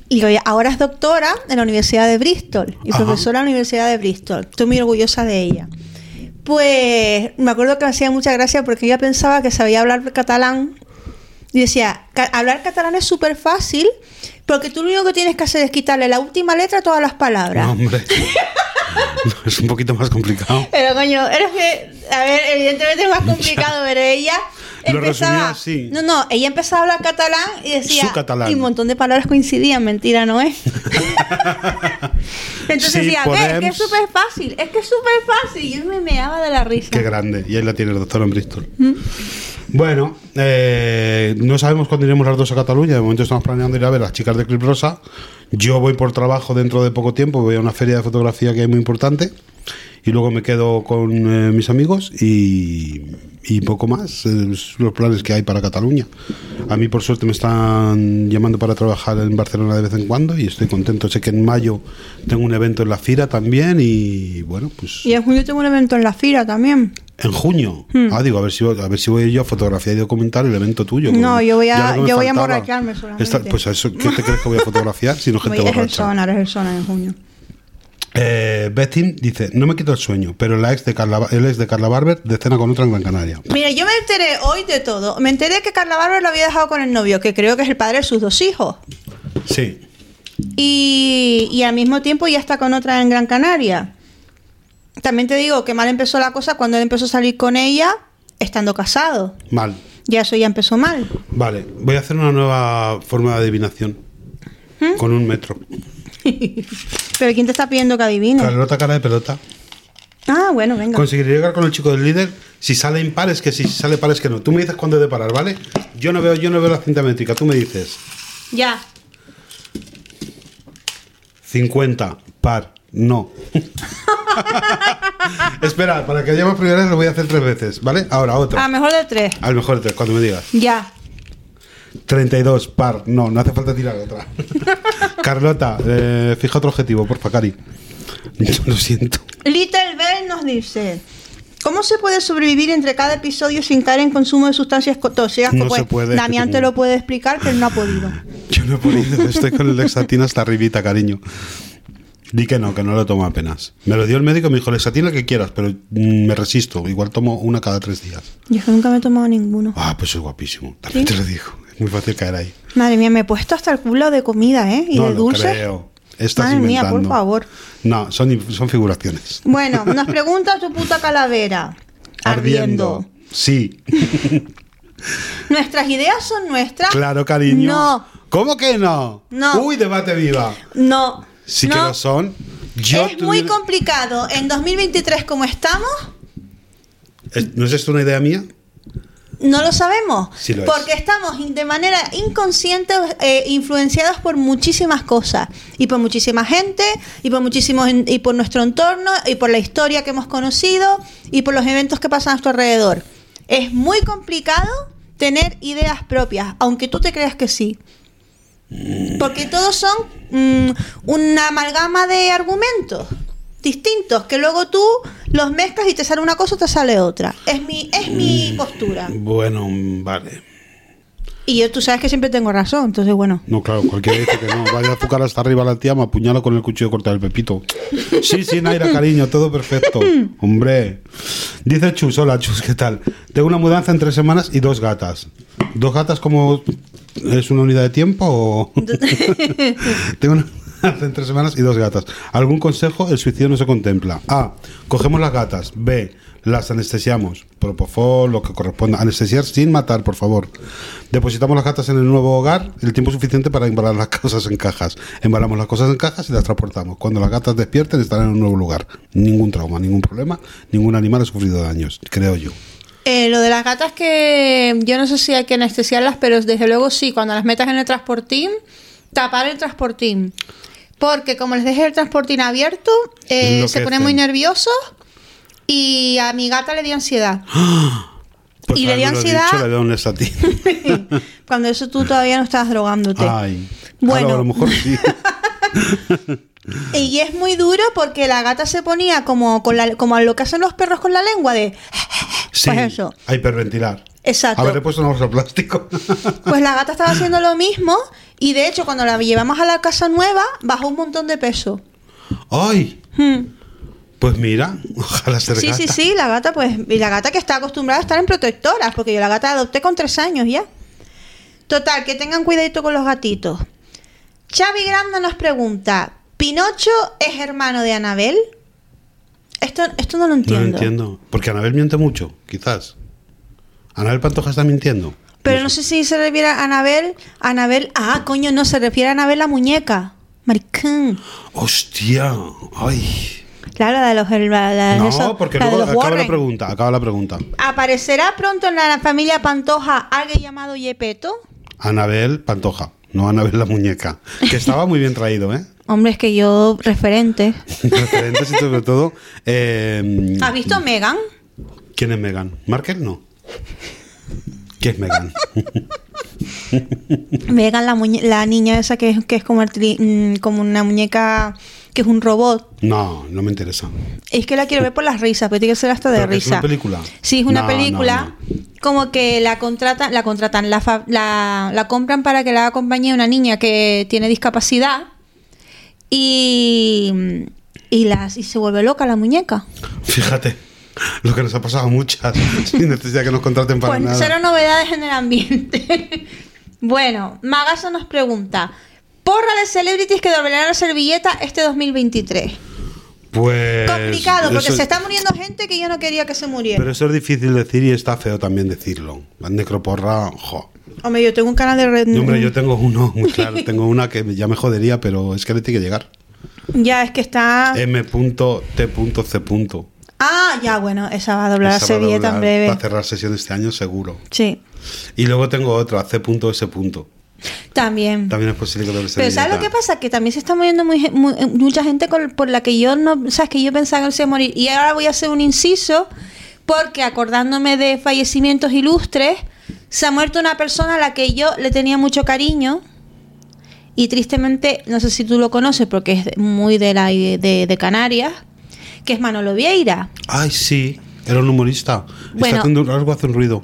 Y hoy- ahora es doctora en la Universidad de Bristol y Ajá. profesora en la Universidad de Bristol. Estoy muy orgullosa de ella. Pues me acuerdo que me hacía mucha gracia porque ella pensaba que sabía hablar catalán y decía, "Ca- hablar catalán es súper fácil porque tú lo único que tienes que hacer es quitarle la última letra a todas las palabras. No, hombre. No, es un poquito más complicado. Pero coño, era que, a ver, evidentemente es más complicado, pero ella Lo empezaba, resumía así. no, no, ella empezaba a hablar catalán y decía, Su catalán. y un montón de palabras coincidían, mentira, ¿no es? Entonces Sí, decía, "Ve, es que es podemos". súper fácil, es que es súper fácil, y yo me meaba de la risa. Qué grande. Y ahí la tienes, doctora en Bristol. Mm. Bueno, eh, no sabemos cuándo iremos las dos a Cataluña. De momento estamos planeando ir a ver a las chicas de Clip Rosa. Yo voy por trabajo dentro de poco tiempo. Voy a una feria de fotografía que hay muy importante. Y luego me quedo con eh, mis amigos y, y poco más. eh, los planes que hay para Cataluña. A mí, por suerte, me están llamando para trabajar en Barcelona de vez en cuando y estoy contento. Sé que en mayo tengo un evento en la Fira también y bueno, pues... Y en junio tengo un evento en la FIRA también. En junio. Hmm. Ah, digo, a ver si a ver si voy yo a fotografiar y documentar el evento tuyo. No, yo voy a- yo voy a emborracharme solamente. Esta- pues a eso, ¿qué te crees que voy a fotografiar? Si no gente Voy- es el borracha. sonar, es el sonar en junio. Eh, dice, no me quito el sueño, pero la ex de Carla, el ex de Carla Barber de cena con otra en Gran Canaria. Mira, yo me enteré hoy de todo. Me enteré que Carla Barber lo había dejado con el novio, que creo que es el padre de sus dos hijos. Sí. Y, y al mismo tiempo ya está con otra en Gran Canaria. También te digo que mal empezó la cosa cuando él empezó a salir con ella estando casado. Mal. Ya eso ya empezó mal. Vale, voy a hacer una nueva forma de adivinación. ¿Mm? Con un metro. Pero ¿quién te está pidiendo que adivine? Carlota cara de pelota. Ah, bueno, venga. Conseguiré llegar con el chico del líder. Si sale impar es que si sale par es que no. Tú me dices cuándo he de parar, ¿vale? Yo no veo, yo no veo la cinta métrica. Tú me dices Ya. 50, par, no. Espera, para que haya más prioridades lo voy a hacer tres veces, ¿vale? Ahora otra. A mejor de tres. Al mejor de tres, cuando me digas. Ya. 32, par, no, no hace falta tirar otra. Carlota, eh, fija otro objetivo, porfa, Cari. Lo siento. Little Bell nos dice. ¿Cómo se puede sobrevivir entre cada episodio sin caer en consumo de sustancias tóxicas? No Pues, se puede. Damián te lo puede explicar, pero no ha podido. Yo no he podido, estoy con el Lexatina hasta arribita, cariño. Di que no, que no lo tomo apenas. Me lo dio el médico y me dijo, Lexatina que quieras, pero mm, me resisto. Igual tomo una cada tres días. Yo es que nunca me he tomado ninguno. Ah, pues es guapísimo. También ¿Sí? te lo digo. Muy fácil caer ahí. Madre mía, me he puesto hasta el culo de comida, ¿eh? Y no de lo dulces. creo. Estás Madre mía, por favor. No, son, son figuraciones. Bueno, nos pregunta tu puta calavera. Ardiendo. Sí. ¿Nuestras ideas son nuestras? Claro, cariño. No, ¿Cómo que no? No. Uy, debate viva. no. Sí no. que lo son. Yo es muy complicado. En 2023, como estamos, ¿Es- ¿No es esto una idea mía? No lo sabemos. Sí lo es. porque estamos de manera inconsciente eh, influenciados por muchísimas cosas. Y por muchísima gente, y por muchísimos y por nuestro entorno, y por la historia que hemos conocido, y por los eventos que pasan a nuestro alrededor. Es muy complicado tener ideas propias, aunque tú te creas que sí. Porque todos son mm, una amalgama de argumentos distintos que luego tú los mezclas y te sale una cosa o te sale otra. Es mi, es mi postura. Bueno, vale. Y yo, tú sabes que siempre tengo razón, entonces bueno. No, claro, cualquiera dice que no. Vaya a azúcar hasta arriba la tía, me apuñala con el cuchillo cortar el pepito. Sí, sí, Naira, cariño, todo perfecto. Hombre. Dice Chus, hola Chus, ¿qué tal? Tengo una mudanza en tres semanas y dos gatas. ¿Dos gatas como es una unidad de tiempo o...? Tengo una en tres semanas y dos gatas. ¿Algún consejo? El suicidio no se contempla. A. Cogemos las gatas. B. Las anestesiamos. Propofol, lo que corresponda. Anestesiar sin matar, por favor. Depositamos las gatas en el nuevo hogar el tiempo suficiente para embalar las cosas en cajas. Embalamos las cosas en cajas y las transportamos. Cuando las gatas despierten estarán en un nuevo lugar. Ningún trauma, ningún problema, ningún animal ha sufrido daños, creo yo. Eh, lo de las gatas que yo no sé si hay que anestesiarlas, pero desde luego sí, cuando las metas en el transportín, tapar el transportín. Porque como les dejes el transportín abierto, eh, se ponen muy nerviosos y a mi gata le dio ansiedad. Pues Y le dio ansiedad. dicho, le un ti. Cuando eso tú todavía no estabas drogándote. Ay. Bueno. A lo mejor sí. Y es muy duro porque la gata se ponía como, con la, como a lo que hacen los perros con la lengua de... Sí, Pues eso. a hiperventilar. Exacto. A ver, he puesto un oso plástico. Pues la gata estaba haciendo lo mismo y de hecho cuando la llevamos a la casa nueva bajó un montón de peso. ¡Ay! Hmm. Pues mira, ojalá se Sí, sí, sí, la gata pues, y la gata que está acostumbrada a estar en protectoras, porque yo la gata la adopté con tres años ya. Total, que tengan cuidadito con los gatitos. Xavi Granda nos pregunta, ¿Pinocho es hermano de Anabel? Esto, esto no lo No entiendo. lo entiendo. Porque Anabel miente mucho, quizás. Anabel Pantoja está mintiendo. Pero no sé si se refiere a Anabel, Anabel, ah, coño, no, se refiere a Anabel la muñeca. Maricón. ¡Hostia! ¡Ay! Claro, la de los, la de No, porque la de luego los acaba la pregunta. Acaba la pregunta. ¿Aparecerá pronto en la familia Pantoja alguien llamado Yepeto? Anabel Pantoja, no Anabel la muñeca. Que estaba muy bien traído, ¿eh? Hombre, es que yo, referente. Referentes y sobre todo. eh, ¿Has visto Megan? ¿Quién es Megan? ¿Markel? No. ¿Quién es Megan? Megan, la, muñe- la niña esa que es, que es como, el tri- mm, como una muñeca que es un robot. No, no me interesa. Es que la quiero ver por las risas, pero tiene que ser hasta de ¿Pero que es risa. una película? Sí, es una No, película. no, Como que la contratan, la contratan, la, fa- la, la compran para que la de una niña que tiene discapacidad y, y, las, y se vuelve loca la muñeca. Fíjate, lo que nos ha pasado a muchas, sin necesidad que nos contraten para Pues nada. cero novedades en el ambiente. bueno, Magazo nos pregunta: Porra de celebrities que doblarán la servilleta este 2023. Pues. Complicado, porque eso- se está muriendo gente que yo no quería que se muriera. Pero eso es difícil decir y está feo también decirlo. La necroporra, jo. Hombre, yo tengo un canal de red. No, hombre, yo tengo uno, muy claro. Tengo una que ya me jodería, pero es que le tiene que llegar. Ya, es que está. M.T.C. Ah, ya, bueno, esa va a doblar la Esa va a doblar breve. para cerrar sesión este año, seguro. Sí, Y luego tengo otra, C.S. también. También es posible que doble Pero ¿sabes lo que pasa? Que también se está muriendo muy, muy- mucha gente con- por la que yo no, sabes que yo pensaba que no se iba a morir. Y ahora voy a hacer un inciso porque acordándome de fallecimientos ilustres, se ha muerto una persona a la que yo le tenía mucho cariño y tristemente, no sé si tú lo conoces porque es muy de, la, de, de Canarias, que es Manolo Vieira. Ay, sí, era un humorista. Bueno. Está haciendo algo, hace un ruido.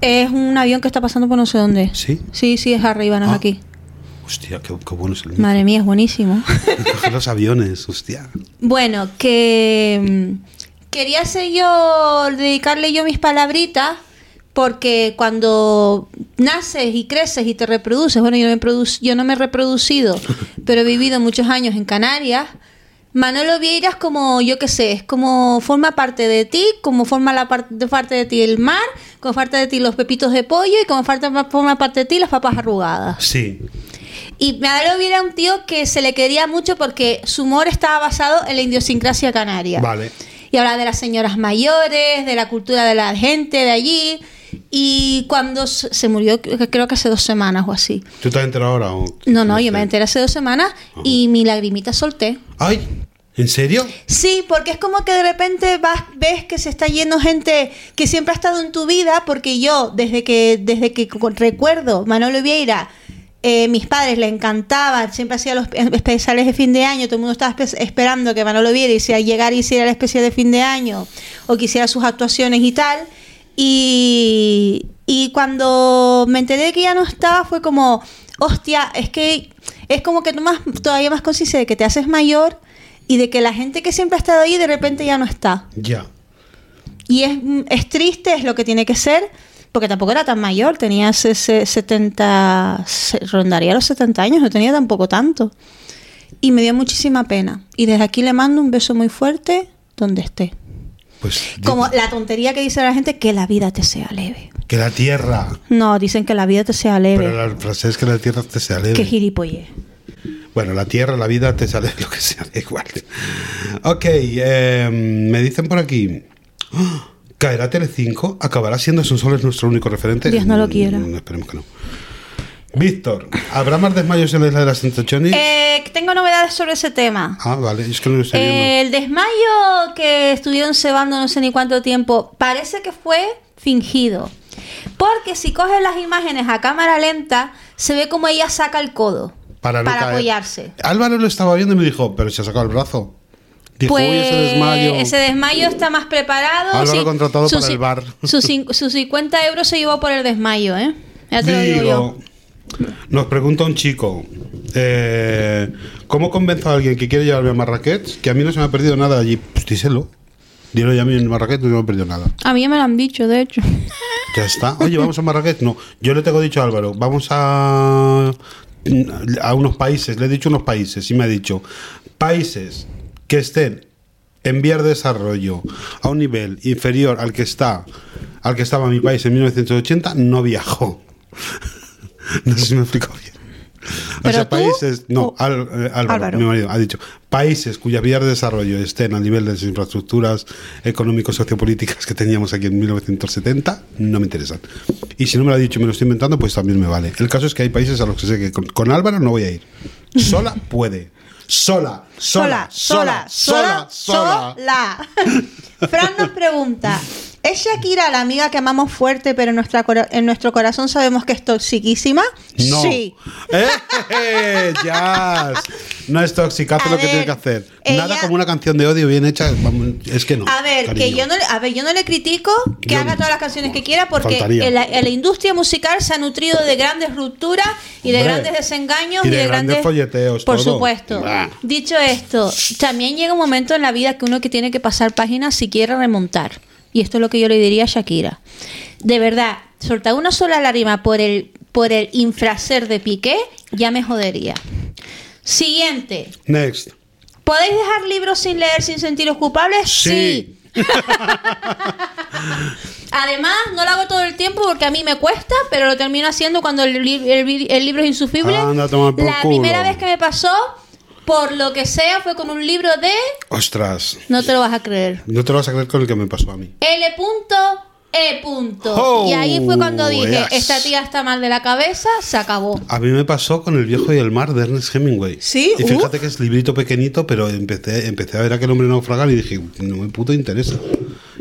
Es un avión que está pasando por no sé dónde. ¿Sí? Sí, sí, es arriba, no es Ah. aquí. Hostia, qué, qué bueno es el Madre mía, es buenísimo. Los aviones, hostia. Bueno, que mm, quería hacer yo, dedicarle yo mis palabritas, porque cuando naces y creces y te reproduces, bueno, yo no me, yo no me he reproducido, pero he vivido muchos años en Canarias. Manolo Vieira es como, yo qué sé, es como forma parte de ti, como forma la parte, de parte de ti el mar, como parte de ti los pepitos de pollo y como parte, forma parte de ti las papas arrugadas. Sí, Y Manolo Vieira era un tío que se le quería mucho porque su humor estaba basado en la idiosincrasia canaria. vale. Y hablaba de las señoras mayores, de la cultura de la gente de allí. Y cuando se murió, creo que hace dos semanas o así. ¿Tú te has enterado ahora? o- No, no, yo me enteré hace dos semanas y mi lagrimita solté. ¡Ay! ¿En serio? Sí, porque es como que de repente vas, ves que se está yendo gente que siempre ha estado en tu vida, porque yo, desde que, desde que cu- recuerdo Manolo Vieira, eh, mis padres le encantaban, siempre hacía los espe- especiales de fin de año, todo el mundo estaba espe- esperando que Manolo Vieira hiciera llegar y hiciera el especial de fin de año, o que hiciera sus actuaciones y tal. Y, y cuando me enteré de que ya no estaba, fue como, hostia, es que es como que tomas todavía más conciencia que te haces mayor y de que la gente que siempre ha estado ahí de repente ya no está. Ya. Y es, es triste, es lo que tiene que ser, porque tampoco era tan mayor, tenía ese- ese 70, se- rondaría los 70 años, no tenía tampoco tanto. Y me dio muchísima pena. Y desde aquí le mando un beso muy fuerte donde esté. Pues Como la tontería que dice la gente, que la vida te sea leve. que la tierra. No, dicen que la vida te sea leve. Pero la frase es que la tierra te sea leve. Que gilipollez. Bueno, la tierra, la vida, te sale lo que sea, da igual. Ok, eh, me dicen por aquí. ¡Ah! ¿Caerá Telecinco? ¿Acabará siendo Sonsoles nuestro único referente? Dios no lo Mm, quiera. esperemos que no. Víctor, ¿habrá más desmayos en la isla de las Tentaciones? Eh, tengo novedades sobre ese tema. Ah, vale, es que no lo estoy viendo. Eh, el desmayo que estuvieron cebando no sé ni cuánto tiempo, parece que fue fingido. Porque si coges las imágenes a cámara lenta, se ve como ella saca el codo para no apoyarse. Álvaro lo estaba viendo y me dijo, pero se ha sacado el brazo. Dijo, Pues ese desmayo. ese desmayo está más preparado. Álvaro Sí, contratado para el bar. Sus, cin- sus 50 euros se llevó por el desmayo, ¿eh? Ya te lo digo yo. Nos pregunta un chico, eh, ¿cómo convenzo a alguien que quiere llevarme a Marrakech? Que a mí no se me ha perdido nada allí. Pues díselo. Dilo ya a mí en Marrakech no me ha perdido nada. A mí ya me lo han dicho, de hecho. Ya está. Oye, vamos a Marrakech. No, yo le tengo dicho a Álvaro, vamos a, a unos países. Le he dicho unos países y me ha dicho, países que estén en vías de desarrollo a un nivel inferior al que está al que estaba mi país en 1980, no viajo. no sé si me he explicado bien. O ¿Pero sea, tú países, no, Al- eh, Álvaro, Álvaro? mi marido, ha dicho, países cuyas vías de desarrollo estén al nivel de las infraestructuras económicos sociopolíticas que teníamos aquí en 1970, no me interesan. Y si no me lo ha dicho y me lo estoy inventando, pues también me vale. El caso es que hay países a los que sé que con, con Álvaro no voy a ir. Sola puede. Sola, sola, sola, sola, sola. sola. Fran nos pregunta, ¿es Shakira la amiga que amamos fuerte, pero en, nuestra en nuestro corazón sabemos que es toxiquísima? No. Sí. ¡Eh! No es tóxica, hace A lo que tiene que hacer. ella- Nada como una canción de odio bien hecha. Es que no. A ver, que yo no, le- a ver, yo no le critico que Yo- haga todas las canciones que quiera porque en la, en la industria musical se ha nutrido de grandes rupturas y de Hombre, grandes desengaños y y de de, grandes folleteos, Por todo. supuesto. Bah. Dicho esto, también llega un momento en la vida que uno que tiene que pasar páginas si quiere remontar. Y esto es lo que yo le diría a Shakira. De verdad, soltar una sola lágrima por el por el infraser de Piqué ya me jodería. Siguiente. Next. ¿Podéis dejar libros sin leer sin sentiros culpables? Sí. Además, no lo hago todo el tiempo porque a mí me cuesta, pero lo termino haciendo cuando el, li- el el libro es insufrible. Anda La culo. primera vez que me pasó, por lo que sea, fue con un libro de... Ostras. No te lo vas a creer. No te lo vas a creer con el que me pasó a mí. L. E. punto. Oh, y ahí fue cuando dije, yes. esta tía está mal de la cabeza, se acabó. A mí me pasó con El viejo y el mar de Ernest Hemingway. Sí, Y uh. fíjate que es librito pequeñito, pero empecé, empecé a ver a aquel hombre naufragar y dije, no me puto interesa.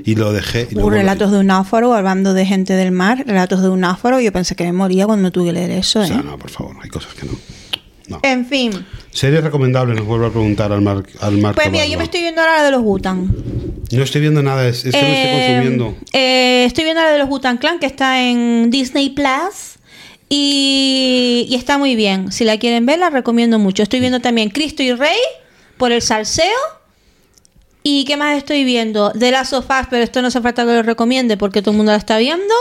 Y lo dejé. y no Uh, relatos de un náufrago, hablando de gente del mar, relatos de un náufrago, yo pensé que me moría cuando tuve que leer eso. O ¿eh? sea, no, por favor, hay cosas que no. No. En fin. Serie recomendable, nos vuelvo a preguntar al Mar. Al Pues mira, yo me estoy viendo ahora la de los Butan. No estoy viendo nada, es, es que no estoy consumiendo. eh, estoy viendo la de los Butan Clan, que está en Disney Plus. Y, y está muy bien. Si la quieren ver, la recomiendo mucho. Estoy viendo también Cristo y Rey por el salseo. ¿Y qué más estoy viendo? De las sofás, pero esto no hace falta que lo recomiende porque todo el mundo la está viendo.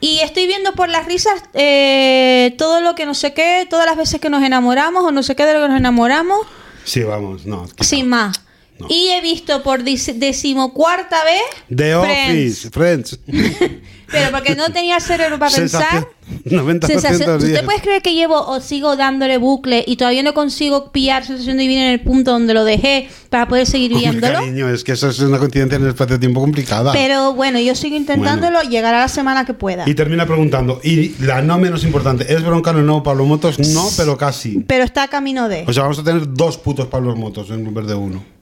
Y estoy viendo por las risas eh, todo lo que no sé qué, todas las veces que nos enamoramos o no sé qué de lo que nos enamoramos, Sí, vamos, no. sin más. No. Y he visto por decimocuarta vez The Friends. Office, Friends. Pero porque no tenía cerebro para pensar. 90% Sensación- del día. ¿Usted puede creer que llevo o sigo dándole bucle y todavía no consigo pillar sensación divina en el punto donde lo dejé para poder seguir Hombre, viéndolo? cariño, es que eso es una coincidencia en el espacio-tiempo complicada. Pero bueno, yo sigo intentándolo, llegará la semana que pueda. Y termina preguntando, y la no menos importante, ¿es broncano o no Pablo Motos? No, pero casi. Pero está a camino de. O sea, vamos a tener dos putos Pablo Motos en lugar de uno.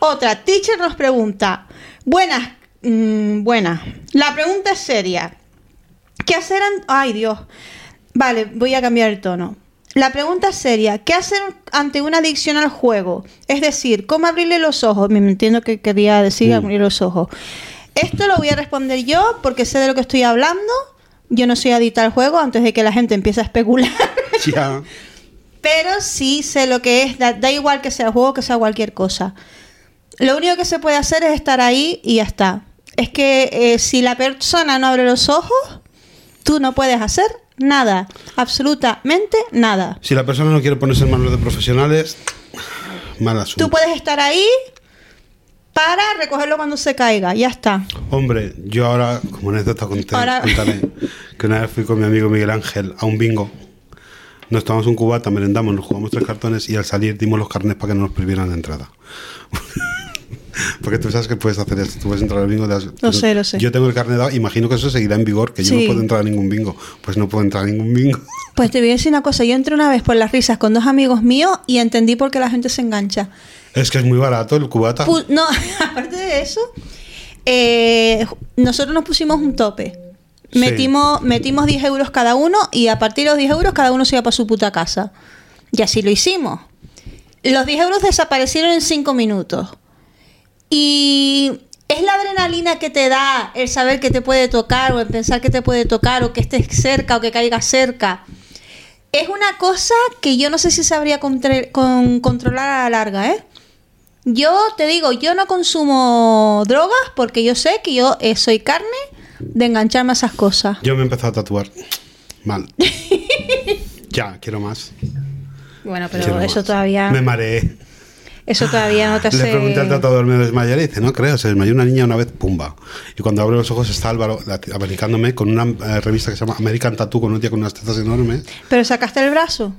Otra, teacher nos pregunta, buenas, mm, buena. La pregunta es seria. ¿Qué hacer? Ay, Dios. Vale, voy a cambiar el tono. La pregunta es seria. ¿Qué hacer ante una adicción al juego? Es decir, ¿cómo abrirle los ojos? Me entiendo que quería decir abrir los ojos. Esto lo voy a responder yo porque sé de lo que estoy hablando. Yo no soy adicta al juego antes de que la gente empiece a especular. Pero sí sé lo que es, da, da igual que sea juego, que sea cualquier cosa. Lo único que se puede hacer es estar ahí y ya está. Es que eh, si la persona no abre los ojos, tú no puedes hacer nada. Absolutamente nada. Si la persona no quiere ponerse en manos de profesionales, mal asunto. Tú puedes estar ahí para recogerlo cuando se caiga, ya está. Hombre, yo ahora, como anécdota conté, Ahora- contaré que una vez fui con mi amigo Miguel Ángel a un bingo. Nos tomamos un cubata, merendamos, nos jugamos tres cartones y al salir dimos los carnets para que no nos prohibieran la entrada. Porque tú sabes que puedes hacer esto, tú puedes entrar al bingo. das- Lo sé, lo sé. Yo tengo el carnet dado, imagino que eso seguirá en vigor, que yo Sí. no puedo entrar a ningún bingo. Pues no puedo entrar a ningún bingo. Pues te voy a decir una cosa, yo entré una vez por las risas con dos amigos míos y entendí por qué la gente se engancha. Es que es muy barato el cubata. Pu- no, aparte de eso, eh, nosotros nos pusimos un tope. Sí. Metimos, metimos 10 euros cada uno y a partir de los 10 euros cada uno se iba para su puta casa. Y así lo hicimos. Los 10 euros desaparecieron en 5 minutos. Y es la adrenalina que te da el saber que te puede tocar o el pensar que te puede tocar o que estés cerca o que caigas cerca. Es una cosa que yo no sé si sabría con- controlar a la larga, ¿eh? Yo te digo, yo no consumo drogas porque yo sé que yo eh, soy carne de engancharme a esas cosas. Yo me he empezado a tatuar. Mal. ya, quiero más. Bueno, quiero pero eso más. todavía, Me mareé. Eso todavía no te Le hace. pregunté al tatuador, ¿me desmayaré? Y dice, no creo, se desmayó una niña una vez, pumba. Y cuando abro los ojos está Álvaro abanicándome con una eh, revista que se llama American Tattoo, con un tío con unas tetas enormes. Pero sacaste el brazo.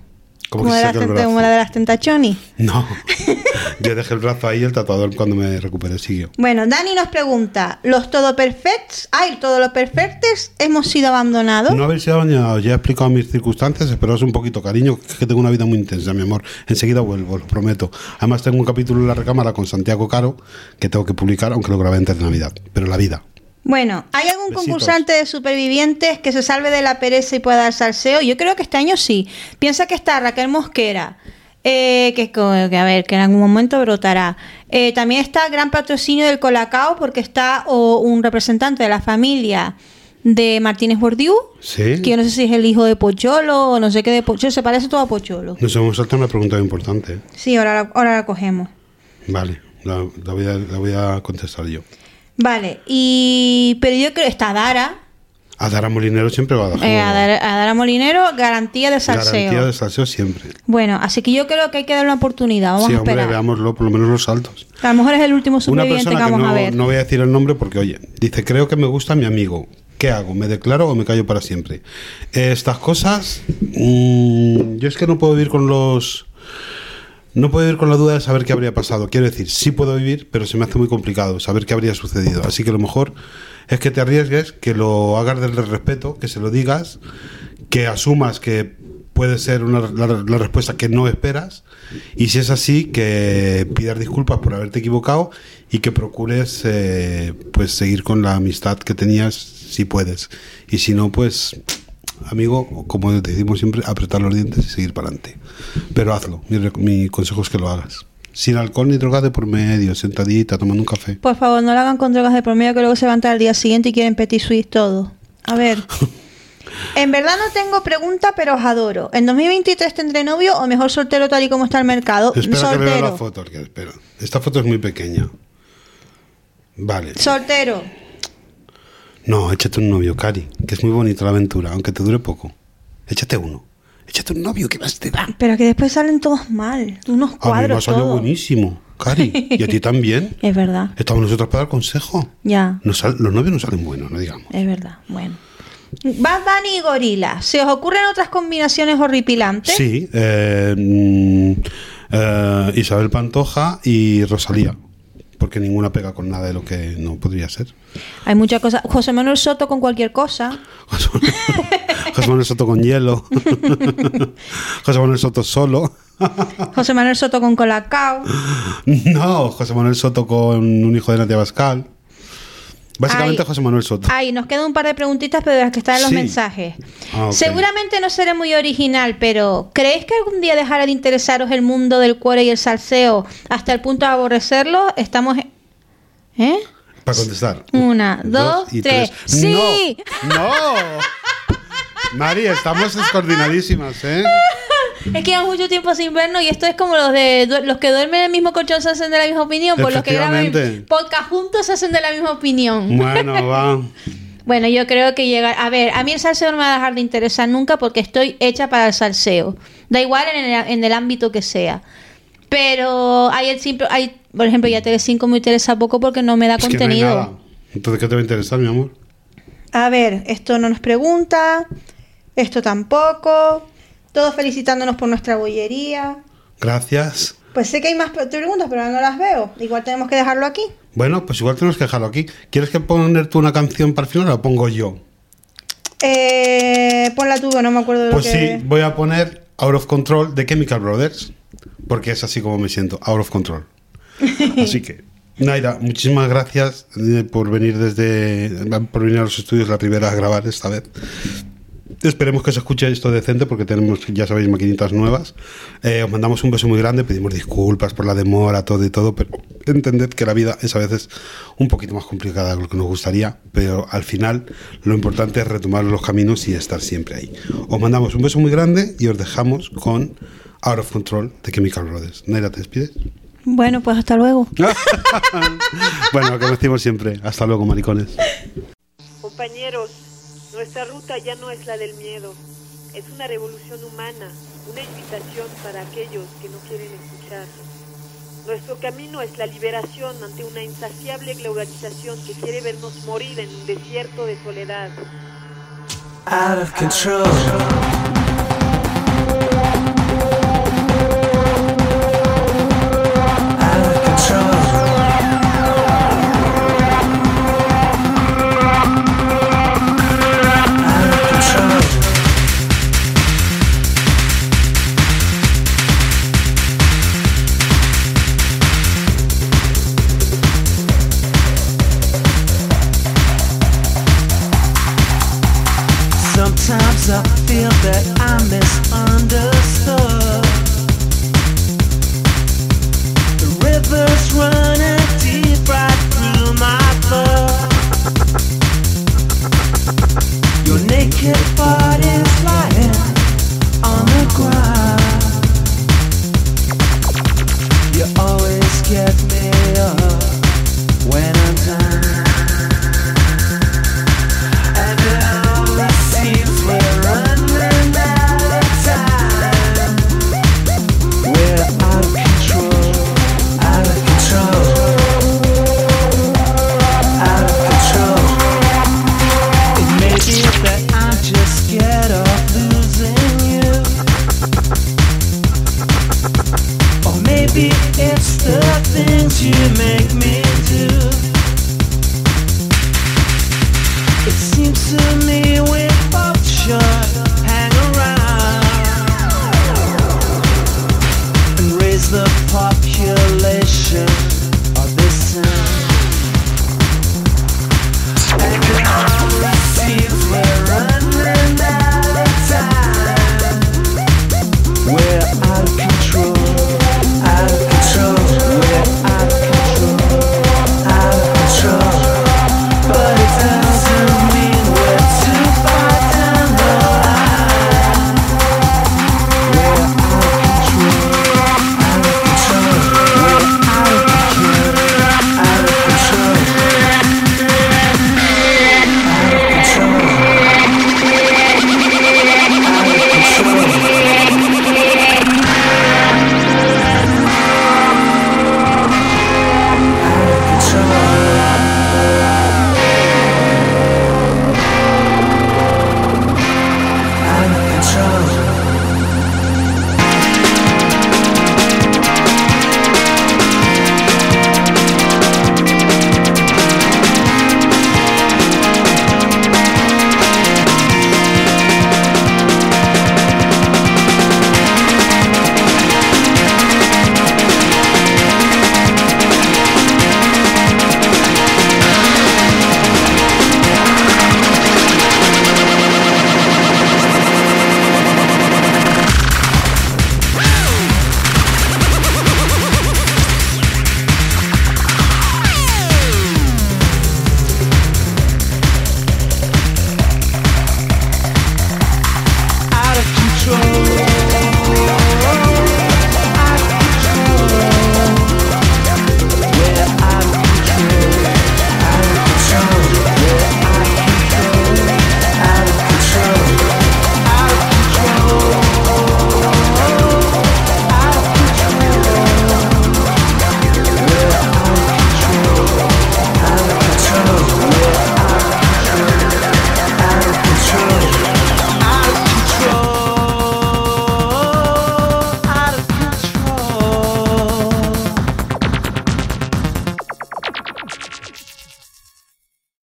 ¿Cómo que se saca el brazo? como la de las tentachoni. No. Yo dejé el brazo ahí y el tatuador cuando me recuperé siguió. Bueno, Dani nos pregunta: ¿Los todo perfectos? Ay, todos los perfectos hemos sido abandonados. No habéis sido bañado, ya he explicado mis circunstancias, esperaos un poquito, cariño, que es que tengo una vida muy intensa, mi amor. Enseguida vuelvo, os prometo. Además tengo un capítulo en la recámara con Santiago Caro que tengo que publicar, aunque lo grabé antes de Navidad. Pero la vida. Bueno, ¿hay algún Besitos. concursante de supervivientes que se salve de la pereza y pueda dar salseo? Yo creo que este año sí. Piensa que está Raquel Mosquera, eh, que, a ver, que en algún momento brotará. Eh, también está gran patrocinio del Colacao porque está o, un representante de la familia de Martínez Bordiú, ¿Sí? que yo no sé si es el hijo de Pocholo o no sé qué de Pocholo, se parece todo a Pocholo. Nos hemos saltado una pregunta importante. Sí, ahora la, ahora la cogemos. Vale, la, la voy a, la voy a contestar yo. Vale, y pero yo creo está Dara, A Dara Molinero siempre va a dar eh, a. Dara, a Dara Molinero, garantía de salseo. Garantía de salseo siempre. Bueno, así que yo creo que hay que darle una oportunidad. Vamos sí, a hombre, esperar. veámoslo, por lo menos los saltos. A lo mejor es el último superviviente que persona que vamos no, a ver. no voy a decir el nombre porque, oye, dice, creo que me gusta mi amigo. ¿Qué hago? ¿Me declaro o me callo para siempre? Eh, estas cosas, mm, yo es que no puedo vivir con los... No puedo vivir con la duda de saber qué habría pasado. Quiero decir, sí puedo vivir, pero se me hace muy complicado saber qué habría sucedido. Así que lo mejor es que te arriesgues, que lo hagas desde respeto, que se lo digas, que asumas que puede ser una, la, la respuesta que no esperas y si es así que pidas disculpas por haberte equivocado y que procures eh, pues seguir con la amistad que tenías si puedes y si no pues amigo como decimos siempre apretar los dientes y seguir para adelante pero hazlo mi, mi consejo es que lo hagas sin alcohol ni drogas de por medio sentadita tomando un café Por favor, no lo hagan con drogas de por medio que luego se van al día siguiente y quieren petit suisse todo. A ver. En verdad no tengo pregunta, pero os adoro. ¿En 2023 tendré novio o mejor soltero tal y como está el mercado? espera que vea la soltero. foto espera esta foto es muy pequeña vale Soltero. No, échate un novio, Cari, que es muy bonita la aventura, aunque te dure poco. Échate uno. Échate un novio, que más te da? Pero que después salen todos mal. Unos A mí me ha cuadros. salido todo. buenísimo. Cari. Y a ti también. Es verdad. Estamos nosotros para dar consejo. Ya, Nos sal- los novios no salen buenos, no digamos. es verdad. Bueno. Bad Bunny y Gorila. ¿Se os ocurren otras combinaciones horripilantes? Sí. eh, mm, eh, Isabel Pantoja y Rosalía. Porque ninguna pega con nada de lo que no podría ser. Hay muchas cosas. José Manuel Soto con cualquier cosa. José Manuel Soto con hielo. José Manuel Soto solo. José Manuel Soto con Colacao. No, José Manuel Soto con un hijo de Nadia Bascal. Básicamente Ay. José Manuel Soto. Ay, nos quedan un par de preguntitas, pero las que están en los Sí. mensajes. Ah. Seguramente no seré muy original, pero ¿creéis que algún día dejará de interesaros el mundo del cuore y el salseo hasta el punto de aborrecerlo? Estamos... en- ¿Eh? Para contestar. Una, dos, y tres. ¡Sí! ¡No! ¡No! Mari, estamos descoordinadísimas, ¿eh? Es que llevamos mucho tiempo sin vernos y esto es como los de los que duermen en el mismo colchón se hacen de la misma opinión, por los que graban podcast juntos se hacen de la misma opinión. Bueno, va. Bueno, yo creo que llega. A ver, a mí el salseo no me va a dejar de interesar nunca porque estoy hecha para el salseo. Da igual en el, en el ámbito que sea. Pero hay el simple. Hay, por ejemplo, ya Tele5 me interesa poco porque no me da Es que no hay contenido. nada. Entonces, ¿qué te va a interesar, mi amor? a ver, esto no nos pregunta. Esto tampoco. Todos felicitándonos por nuestra bollería. Gracias. Pues sé que hay más pre- preguntas, pero no las veo. Igual tenemos que dejarlo aquí. Bueno, pues igual tenemos que dejarlo aquí. ¿Quieres que poner tú una canción para el final o la pongo yo? Eh, ponla tú, no me acuerdo de Pues lo que... sí, voy a poner Out of Control de Chemical Brothers. Porque es así como me siento, Out of Control. Así que, Naira, muchísimas gracias eh, por venir desde. por venir a los estudios la primera a grabar esta vez. Esperemos que se escuche esto decente porque tenemos, ya sabéis, maquinitas nuevas. Eh, os mandamos un beso muy grande, pedimos disculpas por la demora, todo y todo, pero entended que la vida es a veces un poquito más complicada de lo que nos gustaría, pero al final lo importante es retomar los caminos y estar siempre ahí. Os mandamos un beso muy grande y os dejamos con Out of Control de Chemical Brothers. Naira, ¿te despides? Bueno, pues hasta luego. bueno, que decimos siempre. Hasta luego, maricones. Compañeros, nuestra ruta ya no es la del miedo, es una revolución humana, una invitación para aquellos que no quieren escuchar. Nuestro camino es la liberación ante una insaciable globalización que quiere vernos morir en un desierto de soledad. out of control.